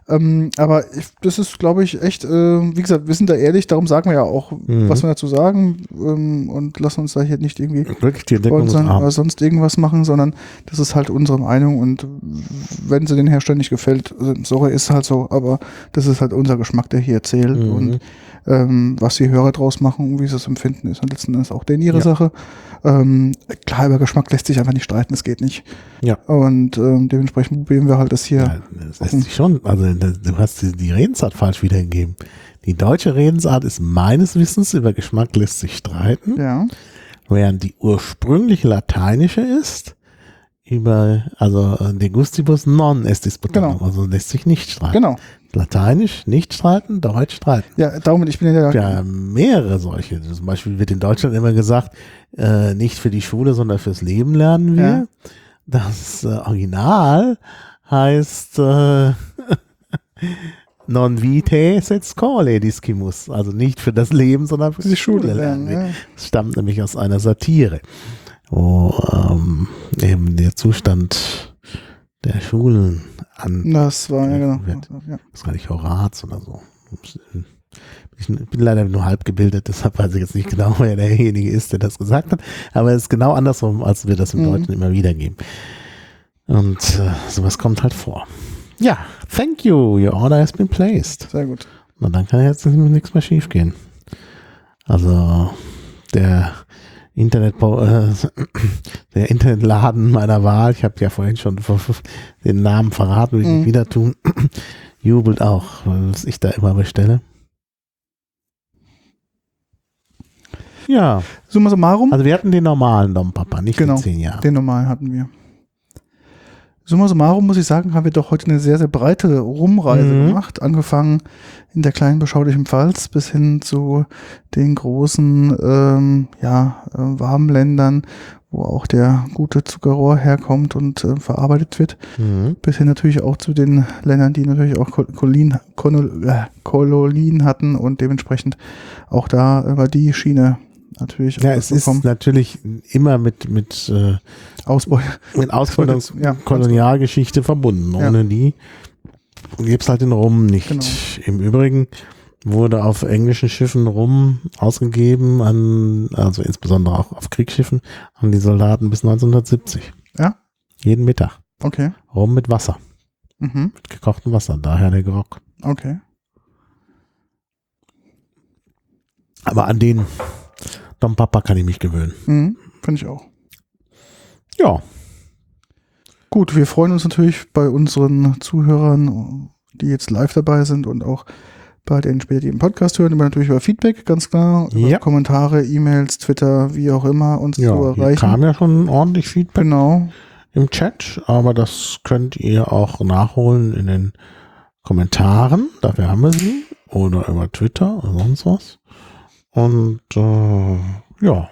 Ähm, aber ich, das ist, glaube ich, echt, äh, wie gesagt, wir sind da ehrlich, darum sagen wir ja auch, Mhm. was wir dazu sagen ähm, und lassen uns da hier nicht irgendwie Entdeckungsarm. oder sonst irgendwas machen, sondern das ist halt unsere Meinung und wenn sie den Herstellern nicht gefällt, äh, sorry, ist halt so, aber das ist halt unser Geschmack, der hier zählt Mhm. und ähm, was die Hörer draus machen, wie sie es empfinden, ist und letzten Endes auch denen ihre Ja. Sache. Ähm, klar, über Geschmack lässt sich einfach nicht streiten, das geht nicht. Ja. Und ähm, dementsprechend probieren wir halt das hier. Ja, das lässt sich schon. Also du hast die, die Redensart falsch wiedergegeben. Die deutsche Redensart ist meines Wissens über Geschmack lässt sich streiten, Ja, während die ursprüngliche lateinische ist über, also äh, de gustibus non est disputandum, Genau. also lässt sich nicht streiten. genau. Lateinisch nicht streiten, Deutsch streiten. Ja, darum, ich bin ja der, Ja, mehrere solche. Zum Beispiel wird in Deutschland immer gesagt, äh, nicht für die Schule, sondern fürs Leben lernen wir. Ja. Das äh, Original heißt äh, non vitae sed scole discimus. Also nicht für das Leben, sondern für die Schule lernen. wir. Ja. Das stammt nämlich aus einer Satire, wo ähm, eben der Zustand der Schulen an Das war, ja, genau. Wird. Ja. das ist gar nicht Horaz oder so. Ich bin leider nur halb gebildet, deshalb weiß ich jetzt nicht genau, wer derjenige ist, der das gesagt hat. Aber es ist genau andersrum, als wir das im Mhm. Deutschen immer wieder geben. Und äh, sowas kommt halt vor. Ja, thank you. Your order has been placed. Sehr gut. Na, dann kann jetzt nichts mehr schief gehen. Also der Internet, äh, der Internetladen meiner Wahl, ich habe ja vorhin schon den Namen verraten, will ich Mhm. nicht wieder tun, jubelt auch, was ich da immer bestelle. Ja, Summa summarum, also wir hatten den normalen Dom Papa, nicht Genau, den 10 Jahre. den normalen hatten wir. Summa summarum muss ich sagen, haben wir doch heute eine sehr, sehr breite Rumreise Mhm. gemacht. Angefangen in der kleinen beschaulichen Pfalz bis hin zu den großen, ähm, ja, äh, warmen Ländern, wo auch der gute Zuckerrohr herkommt und äh, verarbeitet wird. Mhm. Bis hin natürlich auch zu den Ländern, die natürlich auch Kol- Kolonien, Kolonien, äh, Kolonien hatten und dementsprechend auch da über die Schiene natürlich Ja, es ist natürlich immer mit, mit, äh, Ausbeute. mit Ausbildung Ja, Kolonialgeschichte verbunden. Ja. Ohne die gibt's halt den Rum nicht. Genau. Im Übrigen wurde auf englischen Schiffen Rum ausgegeben, an, also insbesondere auch auf Kriegsschiffen, an die Soldaten bis 1970. Ja? Jeden Mittag. Okay. Rum mit Wasser, Mhm. mit gekochtem Wasser, daher der Grog. Okay. Aber an den Dom Papa kann ich mich gewöhnen. Mhm. Finde ich auch. Ja, Gut, wir freuen uns natürlich bei unseren Zuhörern, die jetzt live dabei sind und auch bei den später, die im Podcast hören, immer natürlich über Feedback, ganz klar, über Ja. Kommentare, E-Mails, Twitter, wie auch immer, uns ja zu erreichen. kam ja schon ordentlich Feedback. Genau. im Chat, aber das könnt ihr auch nachholen in den Kommentaren. Dafür haben wir sie. Oder über Twitter oder sonst was. Und äh, ja,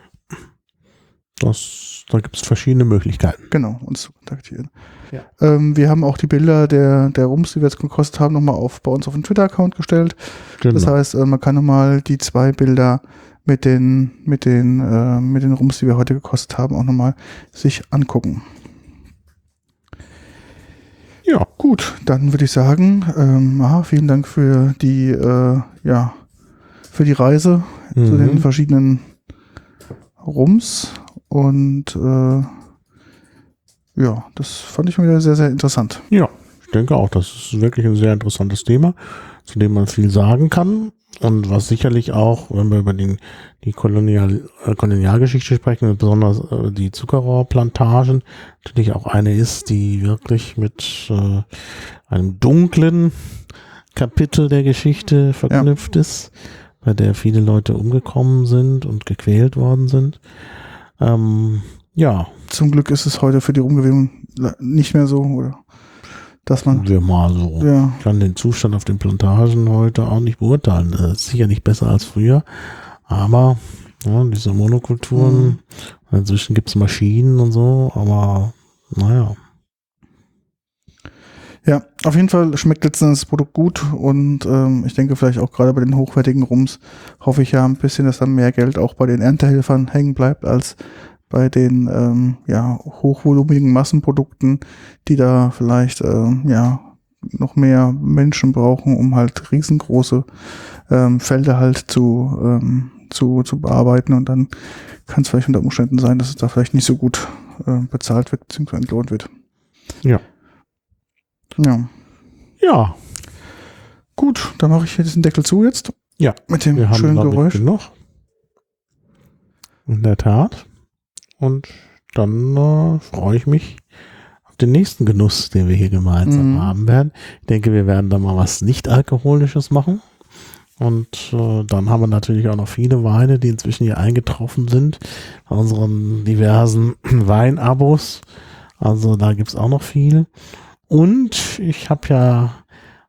das, da gibt es verschiedene Möglichkeiten. Genau, uns zu kontaktieren. Ja. Ähm, wir haben auch die Bilder der, der Rums, die wir jetzt gekostet haben, nochmal auf, bei uns auf den Twitter-Account gestellt. Genau. Das heißt, äh, man kann nochmal die zwei Bilder mit den, mit den, äh, mit den Rums, die wir heute gekostet haben, auch nochmal sich angucken. ja, Gut, dann würde ich sagen, ähm, aha, vielen Dank für die, äh, ja, für die Reise zu den mhm. verschiedenen Rums und äh, ja, das fand ich wieder sehr, sehr interessant. ja, ich denke auch, das ist wirklich ein sehr interessantes Thema, zu dem man viel sagen kann. Und was sicherlich auch, wenn wir über den, die Kolonial, äh, Kolonialgeschichte sprechen, besonders äh, die Zuckerrohrplantagen, natürlich auch eine ist, die wirklich mit äh, einem dunklen Kapitel der Geschichte verknüpft ist, bei der viele Leute umgekommen sind und gequält worden sind. Ähm, ja, Zum Glück ist es heute für die Rumgewinnung le- nicht mehr so, oder? Dass man, wir mal so. ja, Ich kann den Zustand auf den Plantagen heute auch nicht beurteilen. Das ist sicher nicht besser als früher. Aber ja, diese Monokulturen, Mhm. inzwischen gibt's Maschinen und so, aber Naja. Ja, auf jeden Fall schmeckt letztendlich das Produkt gut und ähm, ich denke vielleicht auch gerade bei den hochwertigen Rums hoffe ich ja ein bisschen, dass dann mehr Geld auch bei den Erntehelfern hängen bleibt als bei den ähm, ja, hochvolumigen Massenprodukten, die da vielleicht ähm, ja noch mehr Menschen brauchen, um halt riesengroße ähm, Felder halt zu, ähm, zu, zu bearbeiten und dann kann es vielleicht unter Umständen sein, dass es da vielleicht nicht so gut äh, bezahlt wird bzw. entlohnt wird. Ja. Ja. Ja, Gut, dann mache ich hier diesen Deckel zu jetzt. Ja, Mit dem wir haben schönen ich, Geräusch. genug. In der Tat. Und dann äh, freue ich mich auf den nächsten Genuss, den wir hier gemeinsam Mhm. haben werden. Ich denke, wir werden da mal was nicht-alkoholisches machen. Und äh, dann haben wir natürlich auch noch viele Weine, die inzwischen hier eingetroffen sind bei unseren diversen Weinabos. Also da gibt's auch noch viel. Und ich habe ja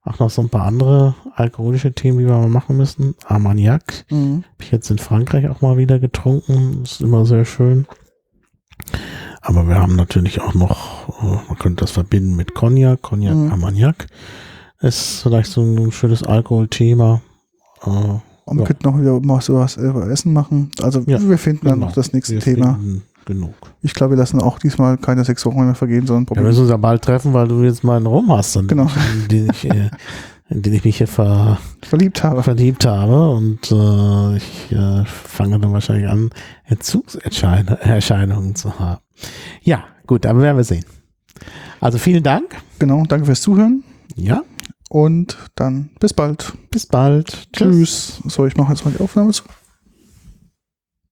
auch noch so ein paar andere alkoholische Themen, die wir mal machen müssen. Armagnac Mhm. habe ich jetzt in Frankreich auch mal wieder getrunken. Ist immer sehr schön. Aber wir haben natürlich auch noch, äh, man könnte das verbinden mit Cognac, Cognac, Mhm. Armagnac. Ist vielleicht so ein schönes Alkoholthema. Äh, Und Ja. könnten noch wieder mal sowas über Essen machen. Also Ja, wir finden dann genau. noch das nächste wir Thema. finden Genug. Ich glaube, wir lassen auch diesmal keine sechs Wochen mehr vergehen, sondern Ja, wir probieren. müssen uns ja bald treffen, weil du jetzt mal einen Rum hast, in Genau. in den ich, äh, in den ich mich hier ver, verliebt habe. verliebt habe und äh, ich äh, fange dann wahrscheinlich an, Entzugserscheinungen zu haben. Ja, gut, aber werden wir sehen. Also vielen Dank. Genau, danke fürs Zuhören Ja, und dann bis bald. bis bald. Tschüss. So, ich mache jetzt mal die Aufnahme zu.